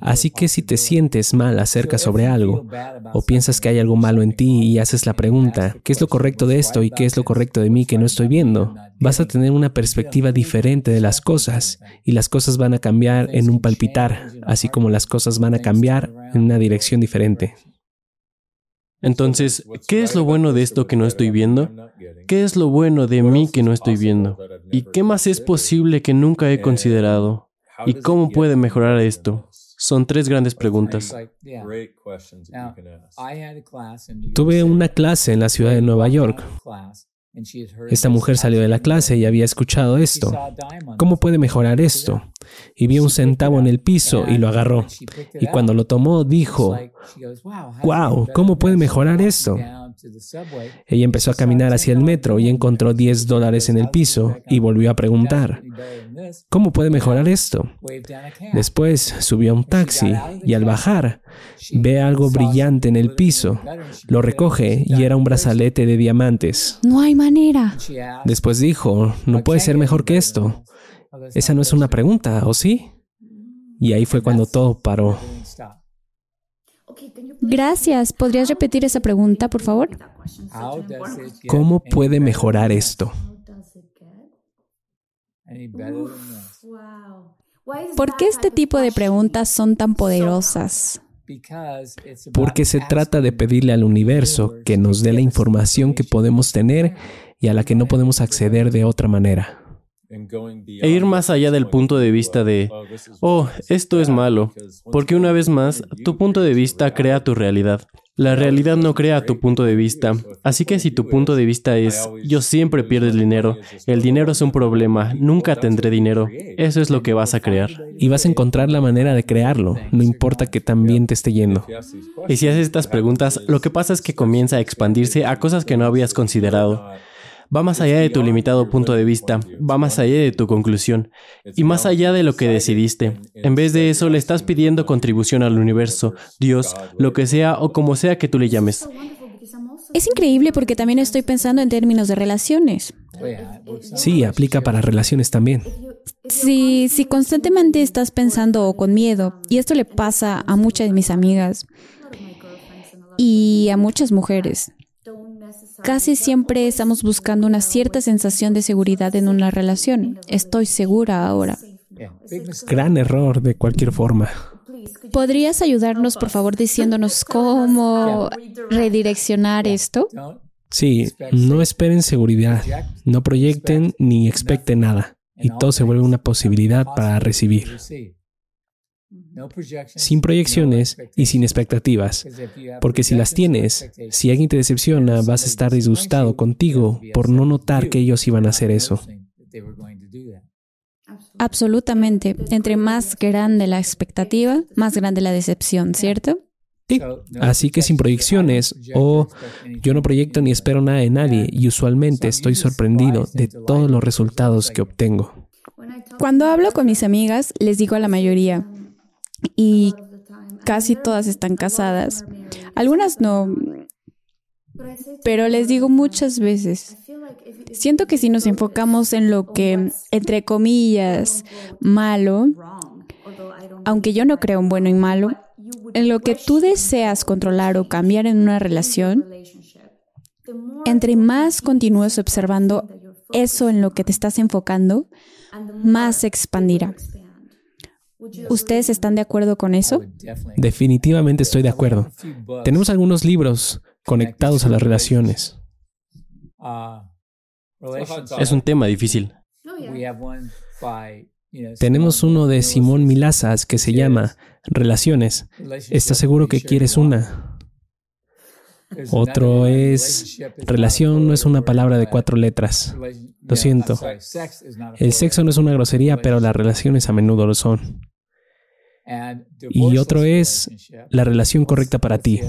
Así que si te sientes mal acerca sobre algo o piensas que hay algo malo en ti y haces la pregunta, ¿qué es lo correcto de esto y qué es lo correcto de mí que no estoy viendo? Vas a tener una perspectiva diferente de las cosas y las cosas van a cambiar en un palpitar, así como las cosas van a cambiar en una dirección diferente. Entonces, ¿qué es lo bueno de esto que no estoy viendo? ¿Qué es lo bueno de mí que no estoy viendo? ¿Y qué más es posible que nunca he considerado? ¿Y cómo puede mejorar esto? Son tres grandes preguntas. Tuve una clase en la ciudad de Nueva York esta mujer salió de la clase y había escuchado esto. ¿Cómo puede mejorar esto? Y vio un centavo en el piso y lo agarró. Y cuando lo tomó dijo, wow, ¿cómo puede mejorar esto? Ella empezó a caminar hacia el metro y encontró 10 dólares en el piso y volvió a preguntar, ¿cómo puede mejorar esto? Después subió a un taxi y al bajar ve algo brillante en el piso, lo recoge y era un brazalete de diamantes. No hay manera. Después dijo, no puede ser mejor que esto. Esa no es una pregunta, ¿o sí? Y ahí fue cuando todo paró. Gracias. ¿Podrías repetir esa pregunta, por favor? ¿Cómo puede mejorar esto? ¿Por qué este tipo de preguntas son tan poderosas? Porque se trata de pedirle al universo que nos dé la información que podemos tener y a la que no podemos acceder de otra manera. E ir más allá del punto de vista de, oh, esto es malo, porque una vez más, tu punto de vista crea tu realidad. La realidad no crea tu punto de vista, así que si tu punto de vista es yo siempre pierdo el dinero, el dinero es un problema, nunca tendré dinero, eso es lo que vas a crear. Y vas a encontrar la manera de crearlo, no importa que también te esté yendo. Y si haces estas preguntas, lo que pasa es que comienza a expandirse a cosas que no habías considerado. Va más allá de tu limitado punto de vista, va más allá de tu conclusión y más allá de lo que decidiste. En vez de eso, le estás pidiendo contribución al universo, Dios, lo que sea o como sea que tú le llames. Es increíble porque también estoy pensando en términos de relaciones. Sí, aplica para relaciones también. Si, si constantemente estás pensando con miedo, y esto le pasa a muchas de mis amigas y a muchas mujeres, Casi siempre estamos buscando una cierta sensación de seguridad en una relación. Estoy segura ahora. Gran error de cualquier forma. ¿Podrías ayudarnos, por favor, diciéndonos cómo redireccionar esto? Sí, no esperen seguridad, no proyecten ni expecten nada, y todo se vuelve una posibilidad para recibir sin proyecciones y sin expectativas, porque si las tienes, si alguien te decepciona, vas a estar disgustado contigo por no notar que ellos iban a hacer eso. Absolutamente. Entre más grande la expectativa, más grande la decepción, ¿cierto? Sí. Así que sin proyecciones o yo no proyecto ni espero nada de nadie y usualmente estoy sorprendido de todos los resultados que obtengo. Cuando hablo con mis amigas, les digo a la mayoría, y casi todas están casadas. Algunas no, pero les digo muchas veces, siento que si nos enfocamos en lo que, entre comillas, malo, aunque yo no creo en bueno y malo, en lo que tú deseas controlar o cambiar en una relación, entre más continúes observando eso en lo que te estás enfocando, más se expandirá. ¿Ustedes están de acuerdo con eso? Definitivamente estoy de acuerdo. Tenemos algunos libros conectados a las relaciones. Es un tema difícil. Tenemos uno de Simón Milazas que se llama Relaciones. ¿Estás seguro que quieres una? Otro es relación no es una palabra de cuatro letras. Lo siento. El sexo no es una grosería, pero las relaciones a menudo lo son. Y otro es la relación correcta para ti.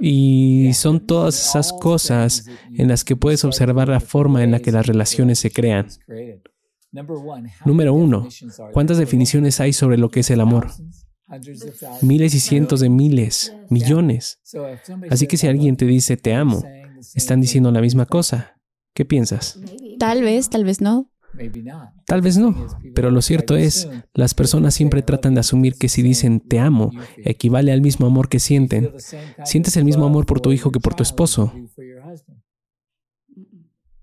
Y son todas esas cosas en las que puedes observar la forma en la que las relaciones se crean. Número uno, ¿cuántas definiciones hay sobre lo que es el amor? Miles y cientos de miles, millones. Así que si alguien te dice te amo, están diciendo la misma cosa. ¿Qué piensas? Tal vez, tal vez no. Tal vez no, pero lo cierto es, las personas siempre tratan de asumir que si dicen te amo, equivale al mismo amor que sienten. ¿Sientes el mismo amor por tu hijo que por tu esposo?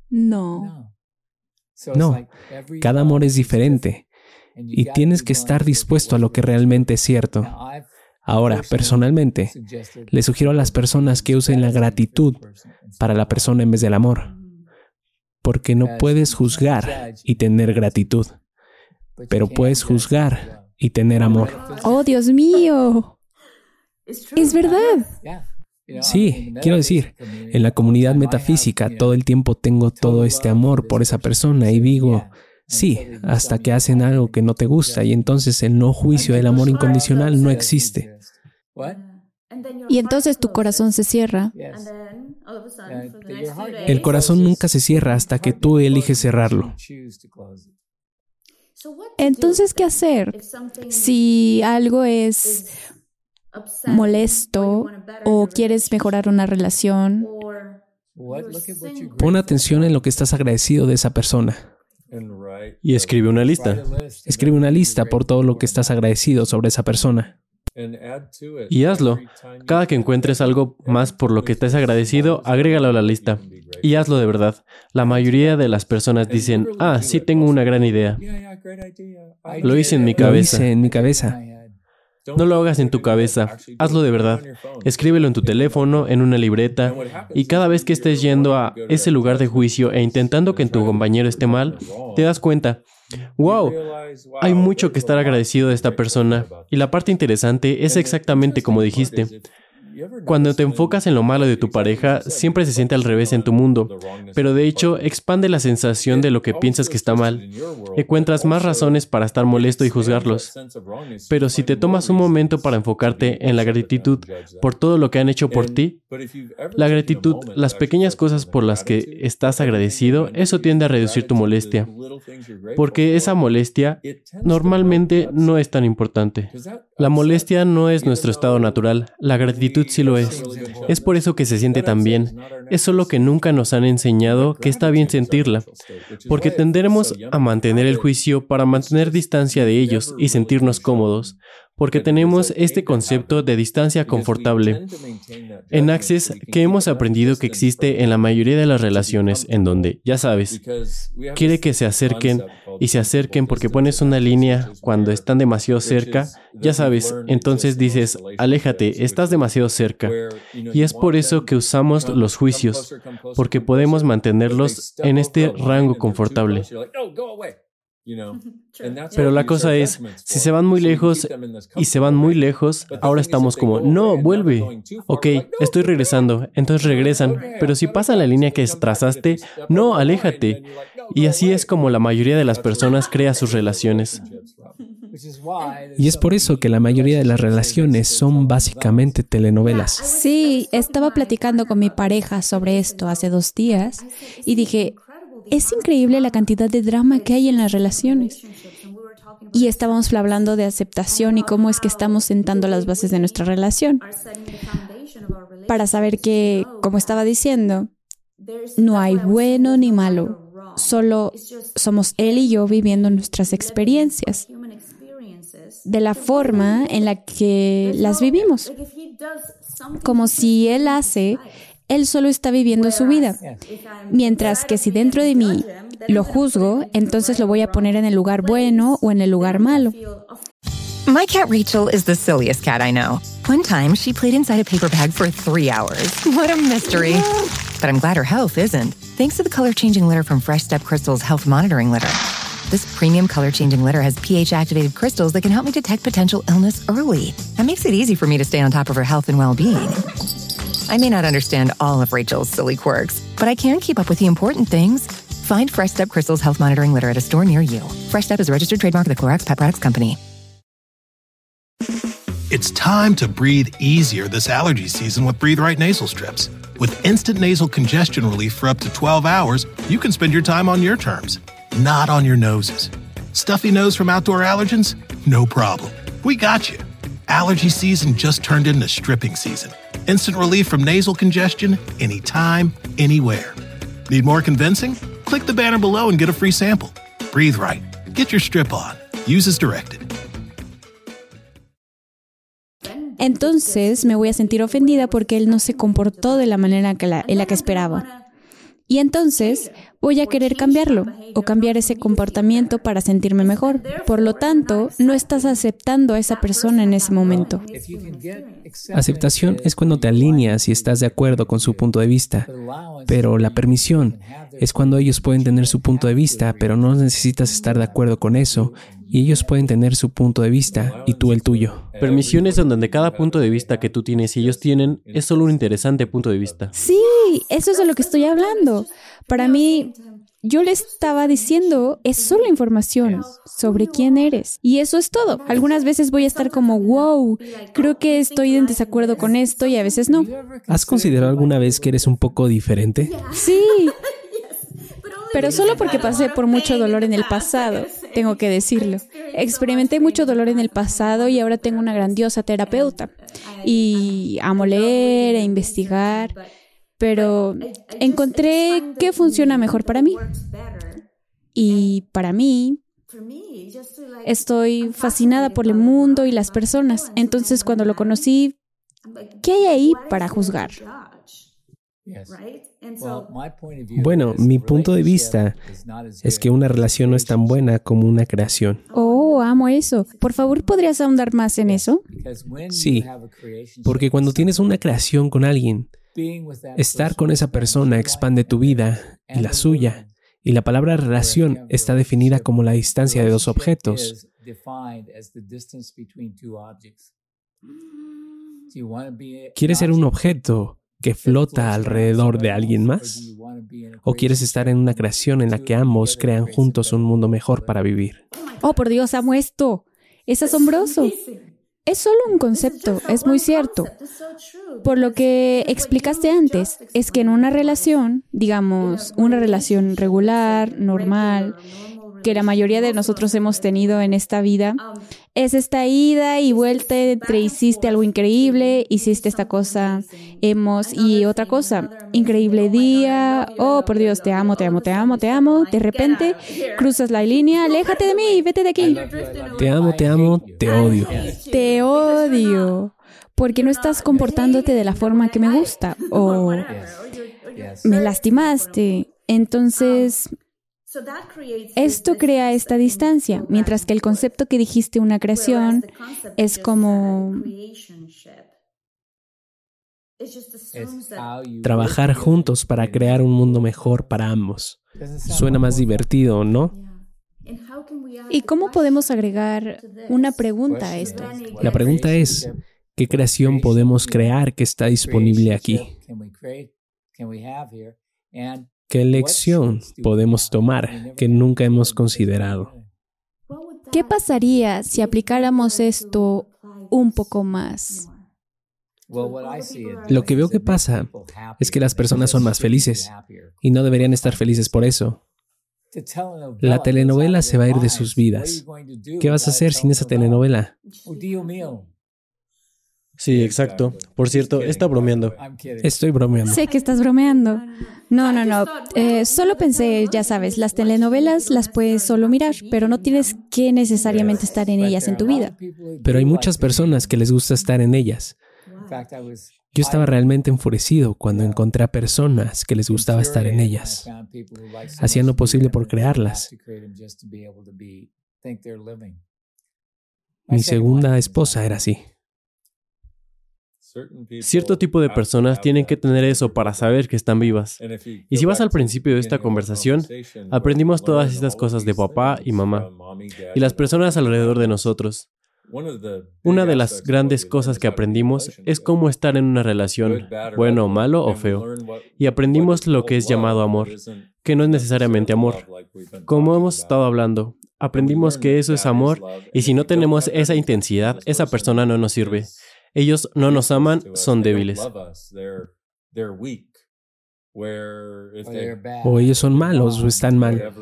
No. No, cada amor es diferente y tienes que estar dispuesto a lo que realmente es cierto. Ahora, personalmente, le sugiero a las personas que usen la gratitud para la persona en vez del amor porque no puedes juzgar y tener gratitud, pero puedes juzgar y tener amor. Oh, Dios mío. Es verdad. Sí, quiero decir, en la comunidad metafísica todo el tiempo tengo todo este amor por esa persona. y digo, sí, hasta que hacen algo que no te gusta y entonces el no juicio del amor incondicional no existe. Y entonces tu corazón se cierra. El corazón nunca se cierra hasta que tú eliges cerrarlo. Entonces, ¿qué hacer? Si algo es molesto o quieres mejorar una relación. Pon atención en lo que estás agradecido de esa persona. Y escribe una lista. Escribe una lista por todo lo que estás agradecido sobre esa persona. Y hazlo. Cada que encuentres algo más por lo que estés agradecido, agrégalo a la lista. Y hazlo de verdad. La mayoría de las personas dicen, ah, sí tengo una gran idea. Lo hice en mi cabeza. Lo hice en mi cabeza. No lo hagas en tu cabeza, hazlo de verdad. Escríbelo en tu teléfono, en una libreta, y cada vez que estés yendo a ese lugar de juicio e intentando que tu compañero esté mal, te das cuenta, wow, hay mucho que estar agradecido de esta persona. Y la parte interesante es exactamente como dijiste. Cuando te enfocas en lo malo de tu pareja, siempre se siente al revés en tu mundo, pero de hecho expande la sensación de lo que piensas que está mal. Encuentras más razones para estar molesto y juzgarlos. Pero si te tomas un momento para enfocarte en la gratitud por todo lo que han hecho por ti, la gratitud, las pequeñas cosas por las que estás agradecido, eso tiende a reducir tu molestia. Porque esa molestia normalmente no es tan importante. La molestia no es nuestro estado natural, la gratitud sí lo es. Es por eso que se siente tan bien. Es solo que nunca nos han enseñado que está bien sentirla, porque tenderemos a mantener el juicio para mantener distancia de ellos y sentirnos cómodos porque tenemos este concepto de distancia confortable. En Access, que hemos aprendido que existe en la mayoría de las relaciones, en donde, ya sabes, quiere que se acerquen y se acerquen porque pones una línea cuando están demasiado cerca, ya sabes, entonces dices, aléjate, estás demasiado cerca. Y es por eso que usamos los juicios, porque podemos mantenerlos en este rango confortable. Pero la cosa es, si se van muy lejos y se van muy lejos, ahora estamos como, no, vuelve. Ok, estoy regresando. Entonces regresan. Pero si pasa la línea que trazaste, no, aléjate. Y así es como la mayoría de las personas crea sus relaciones. Y es por eso que la mayoría de las relaciones son básicamente telenovelas. Sí, estaba platicando con mi pareja sobre esto hace dos días y dije, es increíble la cantidad de drama que hay en las relaciones. Y estábamos hablando de aceptación y cómo es que estamos sentando las bases de nuestra relación. Para saber que, como estaba diciendo, no hay bueno ni malo, solo somos él y yo viviendo nuestras experiencias de la forma en la que las vivimos. Como si él hace, él solo está viviendo su vida. Mientras que si dentro de mí lo juzgo, entonces lo voy a poner en el lugar bueno o en el lugar malo. My cat Rachel is the silliest cat I know. One time, she played inside a paper bag for three hours. What a mystery. But I'm glad her health isn't, thanks to the color changing litter from Fresh Step Crystal's Health Monitoring Litter. This premium color changing litter has pH activated crystals that can help me detect potential illness early. That makes it easy for me to stay on top of her health and well being. I may not understand all of Rachel's silly quirks, but I can keep up with the important things. Find Fresh Step Crystal's health monitoring litter at a store near you. Fresh Step is a registered trademark of the Clorox Pet Products Company. It's time to breathe easier this allergy season with Breathe Right nasal strips. With instant nasal congestion relief for up to 12 hours, you can spend your time on your terms, not on your noses. Stuffy nose from outdoor allergens? No problem. We got you. Allergy season just turned into stripping season. Instant relief from nasal congestion anytime, anywhere. Need more convincing? Click the banner below and get a free sample. Breathe right. Get your strip on. Use as directed. Entonces me voy a sentir ofendida porque él no se comportó de la manera que la, en la que esperaba. Y entonces voy a querer cambiarlo o cambiar ese comportamiento para sentirme mejor. Por lo tanto, no estás aceptando a esa persona en ese momento. Aceptación es cuando te alineas y estás de acuerdo con su punto de vista. Pero la permisión es cuando ellos pueden tener su punto de vista, pero no necesitas estar de acuerdo con eso y ellos pueden tener su punto de vista y tú el tuyo. Permisiones en donde cada punto de vista que tú tienes y ellos tienen es solo un interesante punto de vista. Sí, eso es de lo que estoy hablando. Para mí, yo le estaba diciendo, es solo información sobre quién eres. Y eso es todo. Algunas veces voy a estar como, wow, creo que estoy en desacuerdo con esto y a veces no. ¿Has considerado alguna vez que eres un poco diferente? Sí. Pero solo porque pasé por mucho dolor en el pasado, tengo que decirlo. Experimenté mucho dolor en el pasado y ahora tengo una grandiosa terapeuta. Y amo leer e investigar pero encontré qué funciona mejor para mí. Y para mí, estoy fascinada por el mundo y las personas. Entonces, cuando lo conocí, ¿qué hay ahí para juzgar? Bueno, mi punto de vista es que una relación no es tan buena como una creación. Oh, amo eso. Por favor, ¿podrías ahondar más en eso? Sí, porque cuando tienes una creación con alguien, Estar con esa persona expande tu vida y la suya Y la palabra relación está definida como la distancia de dos objetos. ¿Quieres ser un objeto que flota alrededor de alguien más? ¿O quieres estar en una creación en la que ambos crean juntos un mundo mejor para vivir? Oh, por Dios, amo esto. Es asombroso. Es solo un concepto, es muy cierto. Por lo que explicaste antes, es que en una relación, digamos, una relación regular, normal, que la mayoría de nosotros hemos tenido en esta vida, es esta ida y vuelta entre hiciste algo increíble, hiciste esta cosa, hemos, y otra cosa, increíble día, oh por Dios, te amo, te amo, te amo, te amo, de repente cruzas la línea, aléjate de mí, vete de aquí. Te amo, te amo, te odio. Te odio, porque no estás comportándote de la forma que me gusta, o me lastimaste. Entonces, esto crea esta distancia, mientras que el concepto que dijiste una creación es como trabajar juntos para crear un mundo mejor para ambos. Suena más divertido, ¿no? ¿Y cómo podemos agregar una pregunta a esto? La pregunta es, ¿qué creación podemos crear que está disponible aquí? ¿Qué lección podemos tomar que nunca hemos considerado? ¿Qué pasaría si aplicáramos esto un poco más? Lo que veo que pasa es que las personas son más felices y no deberían estar felices por eso. La telenovela se va a ir de sus vidas. ¿Qué vas a hacer sin esa telenovela? Sí, exacto. Por cierto, está bromeando. Estoy bromeando. Sé que estás bromeando. No, no, no. Eh, solo pensé, ya sabes, las telenovelas las puedes solo mirar, pero no tienes que necesariamente estar en ellas en tu vida. Pero hay muchas personas que les gusta estar en ellas. Yo estaba realmente enfurecido cuando encontré a personas que les gustaba estar en ellas. Hacían lo posible por crearlas. Mi segunda esposa era así. Cierto tipo de personas tienen que tener eso para saber que están vivas. Y si vas al principio de esta conversación, aprendimos todas estas cosas de papá y mamá y las personas alrededor de nosotros. Una de las grandes cosas que aprendimos es cómo estar en una relación, bueno, malo o feo. Y aprendimos lo que es llamado amor, que no es necesariamente amor. Como hemos estado hablando, aprendimos que eso es amor y si no tenemos esa intensidad, esa persona no nos sirve. Ellos no nos aman, son débiles. O ellos son malos o están mal.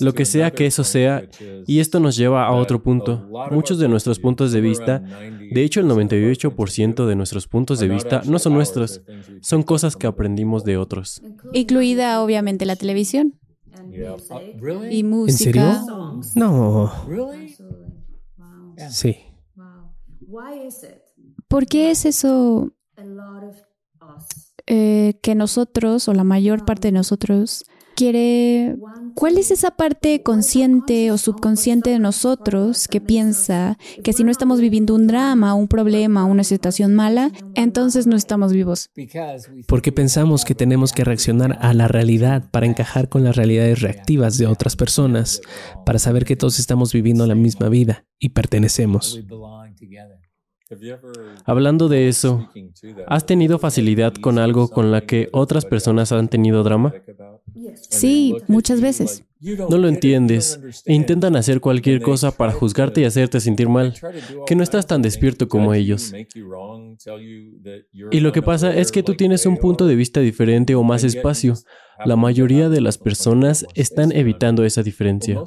Lo que sea que eso sea, y esto nos lleva a otro punto. Muchos de nuestros puntos de vista, de hecho el 98% de nuestros puntos de vista no son nuestros, son cosas que aprendimos de otros. Incluida obviamente la televisión. Y música. ¿En serio? No. Sí. ¿Por qué es eso eh, que nosotros o la mayor parte de nosotros quiere... ¿Cuál es esa parte consciente o subconsciente de nosotros que piensa que si no estamos viviendo un drama, un problema, una situación mala, entonces no estamos vivos? Porque pensamos que tenemos que reaccionar a la realidad para encajar con las realidades reactivas de otras personas, para saber que todos estamos viviendo la misma vida y pertenecemos. Hablando de eso, ¿has tenido facilidad con algo con la que otras personas han tenido drama? Sí, muchas veces. No lo entiendes e intentan hacer cualquier cosa para juzgarte y hacerte sentir mal, que no estás tan despierto como ellos. Y lo que pasa es que tú tienes un punto de vista diferente o más espacio. La mayoría de las personas están evitando esa diferencia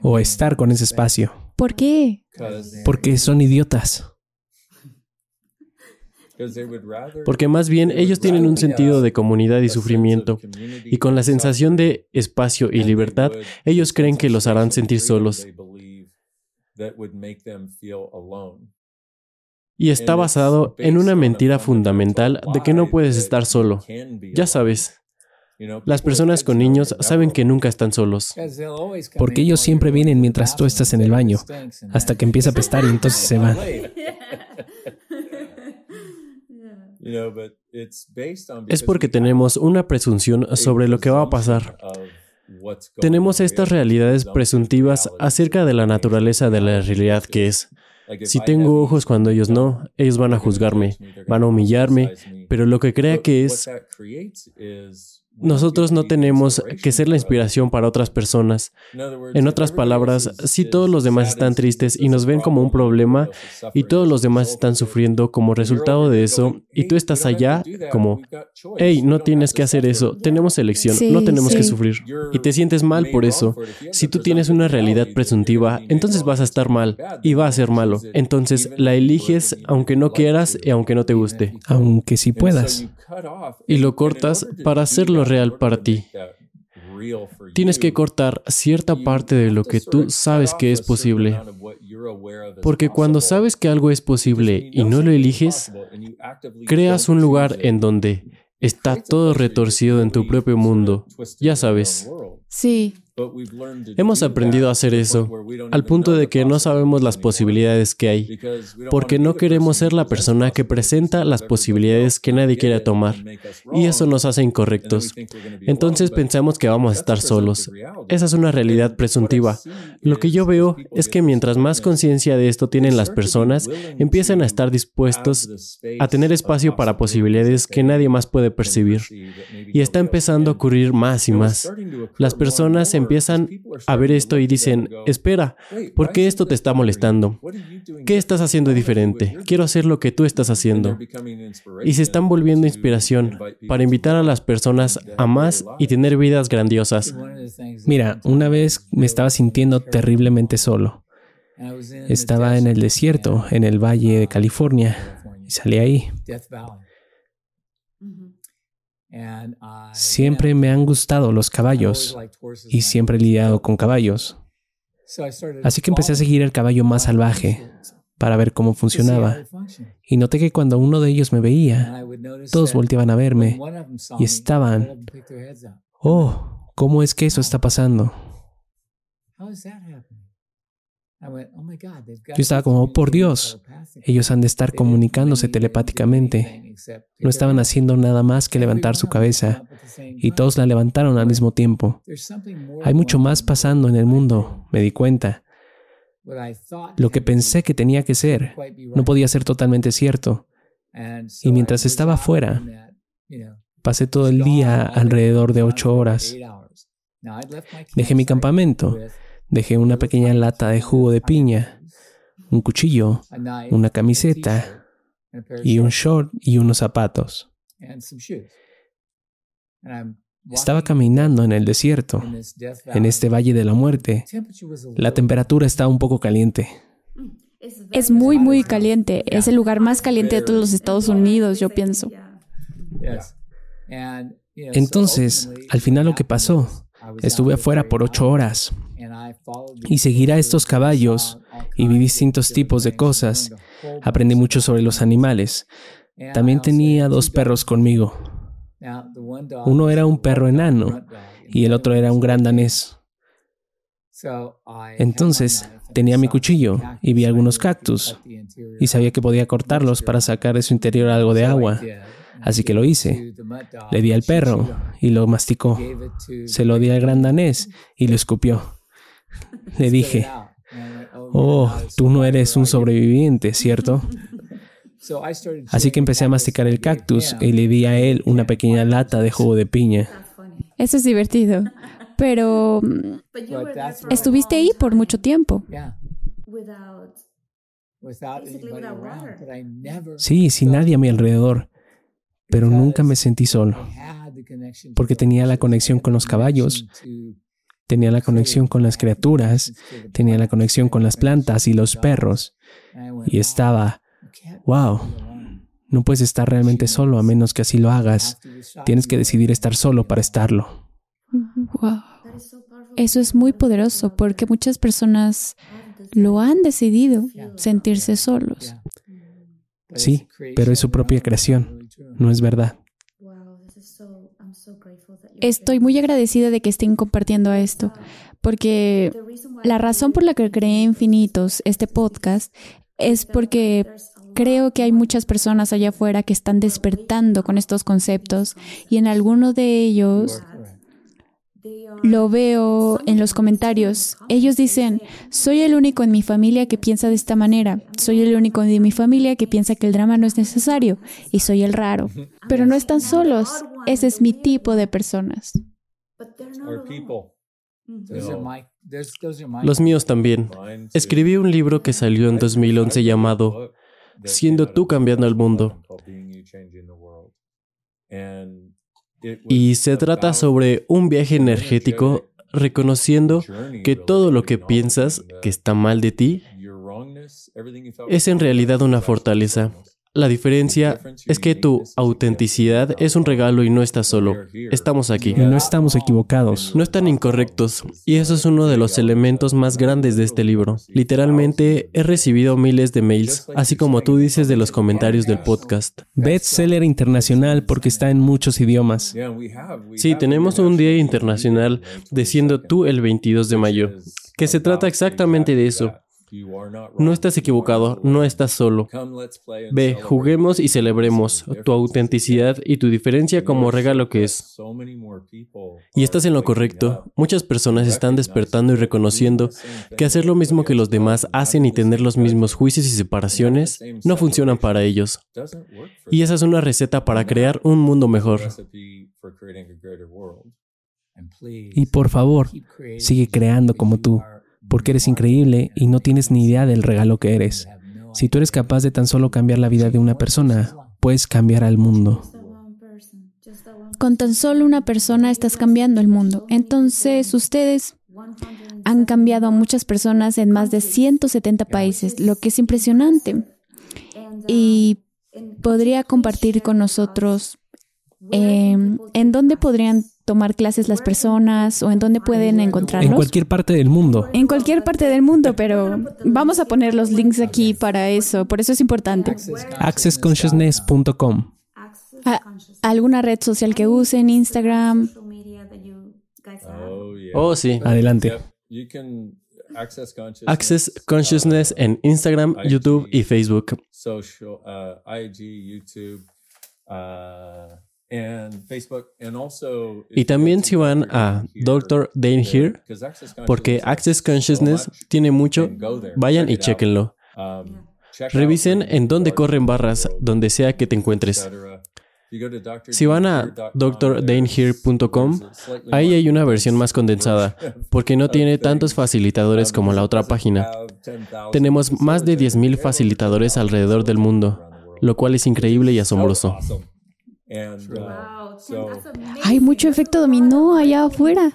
o estar con ese espacio. ¿Por qué? Porque son idiotas. Porque más bien ellos tienen un sentido de comunidad y sufrimiento, y con la sensación de espacio y libertad, ellos creen que los harán sentir solos. Y está basado en una mentira fundamental de que no puedes estar solo. Ya sabes, las personas con niños saben que nunca están solos. Porque ellos siempre vienen mientras tú estás en el baño, hasta que empieza a pestar y entonces se van. Es porque tenemos una presunción sobre lo que va a pasar. Tenemos estas realidades presuntivas acerca de la naturaleza de la realidad que es. Si tengo ojos cuando ellos no, ellos van a juzgarme, van a humillarme, pero lo que crea que es nosotros no tenemos que ser la inspiración para otras personas. En otras palabras, si todos los demás están tristes y nos ven como un problema y todos los demás están sufriendo como resultado de eso y tú estás allá como, hey, no tienes que hacer eso, tenemos elección, no tenemos que sufrir. Y te sientes mal por eso. Si tú tienes una realidad presuntiva, entonces vas a estar mal y va a ser malo. Entonces la eliges aunque no quieras y aunque no te guste. Aunque si puedas. Y lo cortas para hacerlo real para ti. Tienes que cortar cierta parte de lo que tú sabes que es posible. Porque cuando sabes que algo es posible y no lo eliges, creas un lugar en donde está todo retorcido en tu propio mundo. Ya sabes. Sí. Hemos aprendido a hacer eso, al punto de que no sabemos las posibilidades que hay, porque no queremos ser la persona que presenta las posibilidades que nadie quiere tomar, y eso nos hace incorrectos. Entonces pensamos que vamos a estar solos. Esa es una realidad presuntiva. Lo que yo veo es que mientras más conciencia de esto tienen las personas, empiezan a estar dispuestos a tener espacio para posibilidades que nadie más puede percibir. Y está empezando a ocurrir más y más. Las personas empiezan a ver esto y dicen, espera, ¿por qué esto te está molestando? ¿Qué estás haciendo diferente? Quiero hacer lo que tú estás haciendo. Y se están volviendo inspiración para invitar a las personas a más y tener vidas grandiosas. Mira, una vez me estaba sintiendo terriblemente solo. Estaba en el desierto, en el Valle de California, y salí ahí. Siempre me han gustado los caballos y siempre he lidiado con caballos. Así que empecé a seguir el caballo más salvaje para ver cómo funcionaba. Y noté que cuando uno de ellos me veía, todos volteaban a verme y estaban, oh, ¿cómo es que eso está pasando? Yo estaba como, oh, por Dios, ellos han de estar comunicándose telepáticamente. No estaban haciendo nada más que levantar su cabeza y todos la levantaron al mismo tiempo. Hay mucho más pasando en el mundo, me di cuenta. Lo que pensé que tenía que ser no podía ser totalmente cierto. Y mientras estaba afuera, pasé todo el día alrededor de ocho horas. Dejé mi campamento Dejé una pequeña lata de jugo de piña, un cuchillo, una camiseta y un short y unos zapatos. Estaba caminando en el desierto, en este valle de la muerte. La temperatura está un poco caliente. Es muy, muy caliente. Es el lugar más caliente de todos los Estados Unidos, yo pienso. Entonces, al final lo que pasó, estuve afuera por ocho horas y seguir a estos caballos y vi distintos tipos de cosas. Aprendí mucho sobre los animales. También tenía dos perros conmigo. Uno era un perro enano y el otro era un gran danés. Entonces tenía mi cuchillo y vi algunos cactus y sabía que podía cortarlos para sacar de su interior algo de agua. Así que lo hice. Le di al perro y lo masticó. Se lo di al gran danés y lo escupió. Le dije, oh, tú no eres un sobreviviente, ¿cierto? Así que empecé a masticar el cactus y le di a él una pequeña lata de jugo de piña. Eso es divertido. Pero estuviste ahí por mucho tiempo. Sí, sin nadie a mi alrededor. Pero nunca me sentí solo. Porque tenía la conexión con los caballos Tenía la conexión con las criaturas, tenía la conexión con las plantas y los perros. Y estaba, wow, no puedes estar realmente solo a menos que así lo hagas. Tienes que decidir estar solo para estarlo. Wow. Eso es muy poderoso porque muchas personas lo han decidido, sentirse solos. Sí, pero es su propia creación, no es verdad. Estoy muy agradecida de que estén compartiendo esto, porque la razón por la que creé Infinitos, este podcast, es porque creo que hay muchas personas allá afuera que están despertando con estos conceptos y en alguno de ellos lo veo en los comentarios. Ellos dicen, soy el único en mi familia que piensa de esta manera, soy el único de mi familia que piensa que el drama no es necesario y soy el raro. Pero no están solos, ese es mi tipo de personas. Los míos también. Escribí un libro que salió en 2011 llamado Siendo tú cambiando el mundo. Y se trata sobre un viaje energético reconociendo que todo lo que piensas que está mal de ti es en realidad una fortaleza. La diferencia es que tu autenticidad es un regalo y no estás solo. Estamos aquí. Y no estamos equivocados. No están incorrectos. Y eso es uno de los elementos más grandes de este libro. Literalmente he recibido miles de mails, así como tú dices de los comentarios del podcast. Bestseller internacional porque está en muchos idiomas. Sí, tenemos un día internacional de siendo tú el 22 de mayo, que se trata exactamente de eso. No estás equivocado, no estás solo. Ve, juguemos y celebremos tu autenticidad y tu diferencia como regalo que es. Y estás en lo correcto. Muchas personas están despertando y reconociendo que hacer lo mismo que los demás hacen y tener los mismos juicios y separaciones no funcionan para ellos. Y esa es una receta para crear un mundo mejor. Y por favor, sigue creando como tú porque eres increíble y no tienes ni idea del regalo que eres. Si tú eres capaz de tan solo cambiar la vida de una persona, puedes cambiar al mundo. Con tan solo una persona estás cambiando el mundo. Entonces, ustedes han cambiado a muchas personas en más de 170 países, lo que es impresionante. Y podría compartir con nosotros eh, en dónde podrían tomar clases las personas o en dónde pueden encontrarlos? En cualquier parte del mundo. En cualquier parte del mundo, pero vamos a poner los links aquí para eso, por eso es importante. Accessconsciousness.com. ¿Alguna red social que usen? Instagram. Oh, sí. Adelante. Access Consciousness en Instagram, YouTube y Facebook. Y también si van a Dr. Dane Here, porque Access Consciousness tiene mucho, vayan y chequenlo. Um, Revisen en dónde corren barras, donde sea que te encuentres. Si van a drdanehere.com, ahí hay una versión más condensada, porque no tiene tantos facilitadores como la otra página. Tenemos más de 10.000 facilitadores alrededor del mundo, lo cual es increíble y asombroso. Hay mucho efecto dominó allá afuera.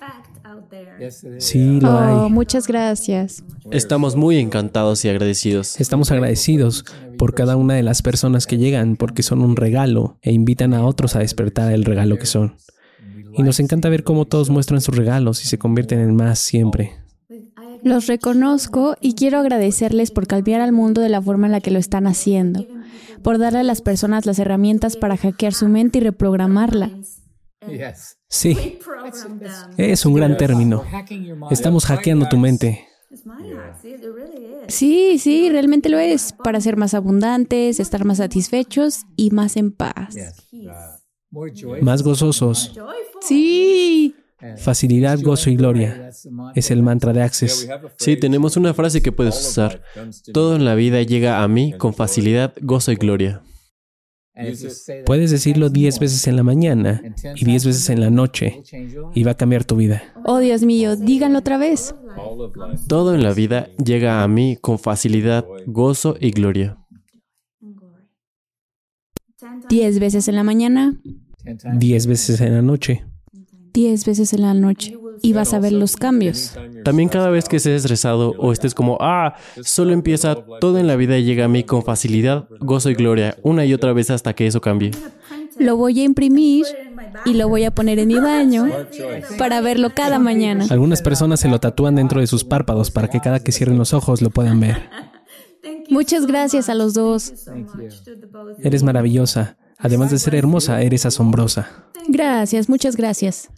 Sí, lo oh, hay. Muchas gracias. Estamos muy encantados y agradecidos. Estamos agradecidos por cada una de las personas que llegan porque son un regalo e invitan a otros a despertar el regalo que son. Y nos encanta ver cómo todos muestran sus regalos y se convierten en más siempre. Los reconozco y quiero agradecerles por cambiar al mundo de la forma en la que lo están haciendo por darle a las personas las herramientas para hackear su mente y reprogramarla. Sí, es un gran término. Estamos hackeando tu mente. Sí, sí, realmente lo es, para ser más abundantes, estar más satisfechos y más en paz. Más gozosos. Sí. Facilidad, gozo y gloria. Es el mantra de Access. Sí, tenemos una frase que puedes usar. Todo en la vida llega a mí con facilidad, gozo y gloria. Puedes decirlo diez veces en la mañana y diez veces en la noche y va a cambiar tu vida. Oh Dios mío, díganlo otra vez. Todo en la vida llega a mí con facilidad, gozo y gloria. Diez veces en la mañana. Diez veces en la noche. 10 veces en la noche y vas a ver los cambios. También cada vez que estés estresado o estés como, ah, solo empieza todo en la vida y llega a mí con facilidad, gozo y gloria, una y otra vez hasta que eso cambie. Lo voy a imprimir y lo voy a poner en mi baño para verlo cada mañana. Algunas personas se lo tatúan dentro de sus párpados para que cada que cierren los ojos lo puedan ver. Muchas gracias a los dos. Eres maravillosa. Además de ser hermosa, eres asombrosa. Gracias, muchas gracias.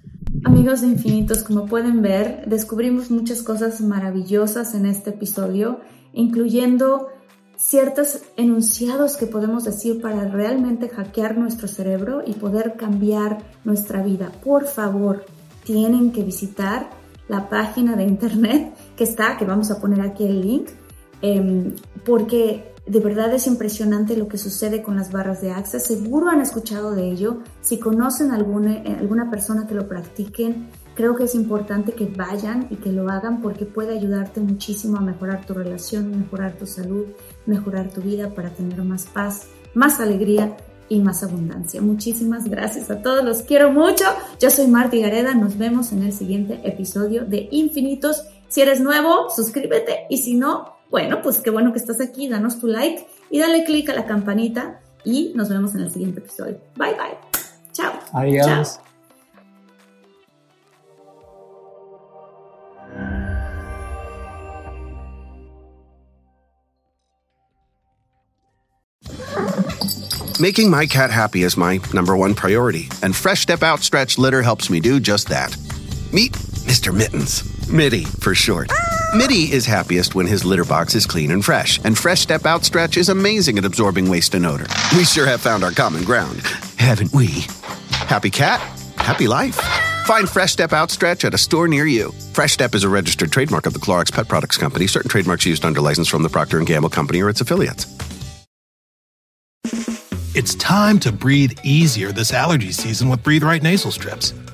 Amigos de Infinitos, como pueden ver, descubrimos muchas cosas maravillosas en este episodio, incluyendo ciertos enunciados que podemos decir para realmente hackear nuestro cerebro y poder cambiar nuestra vida. Por favor, tienen que visitar la página de internet que está, que vamos a poner aquí el link, em, porque de verdad es impresionante lo que sucede con las barras de Access. Seguro han escuchado de ello. Si conocen alguna, eh, alguna persona que lo practiquen, creo que es importante que vayan y que lo hagan porque puede ayudarte muchísimo a mejorar tu relación, mejorar tu salud, mejorar tu vida para tener más paz, más alegría y más abundancia. Muchísimas gracias a todos, los quiero mucho. Yo soy Marta Gareda, nos vemos en el siguiente episodio de Infinitos. Si eres nuevo, suscríbete y si no, bueno, pues qué bueno que estás aquí, danos tu like y dale click a la campanita y nos vemos en el siguiente episodio. Bye bye. Chao. Adiós. Making my cat happy is my number one priority, and Fresh Step Outstretched Litter helps me do just that. Meet Mr. Mittens. Mitty, for short. Mitty is happiest when his litter box is clean and fresh, and Fresh Step Outstretch is amazing at absorbing waste and odor. We sure have found our common ground, haven't we? Happy cat, happy life. Find Fresh Step Outstretch at a store near you. Fresh Step is a registered trademark of the Clorox Pet Products Company. Certain trademarks used under license from the Procter & Gamble Company or its affiliates. It's time to breathe easier this allergy season with Breathe Right nasal strips.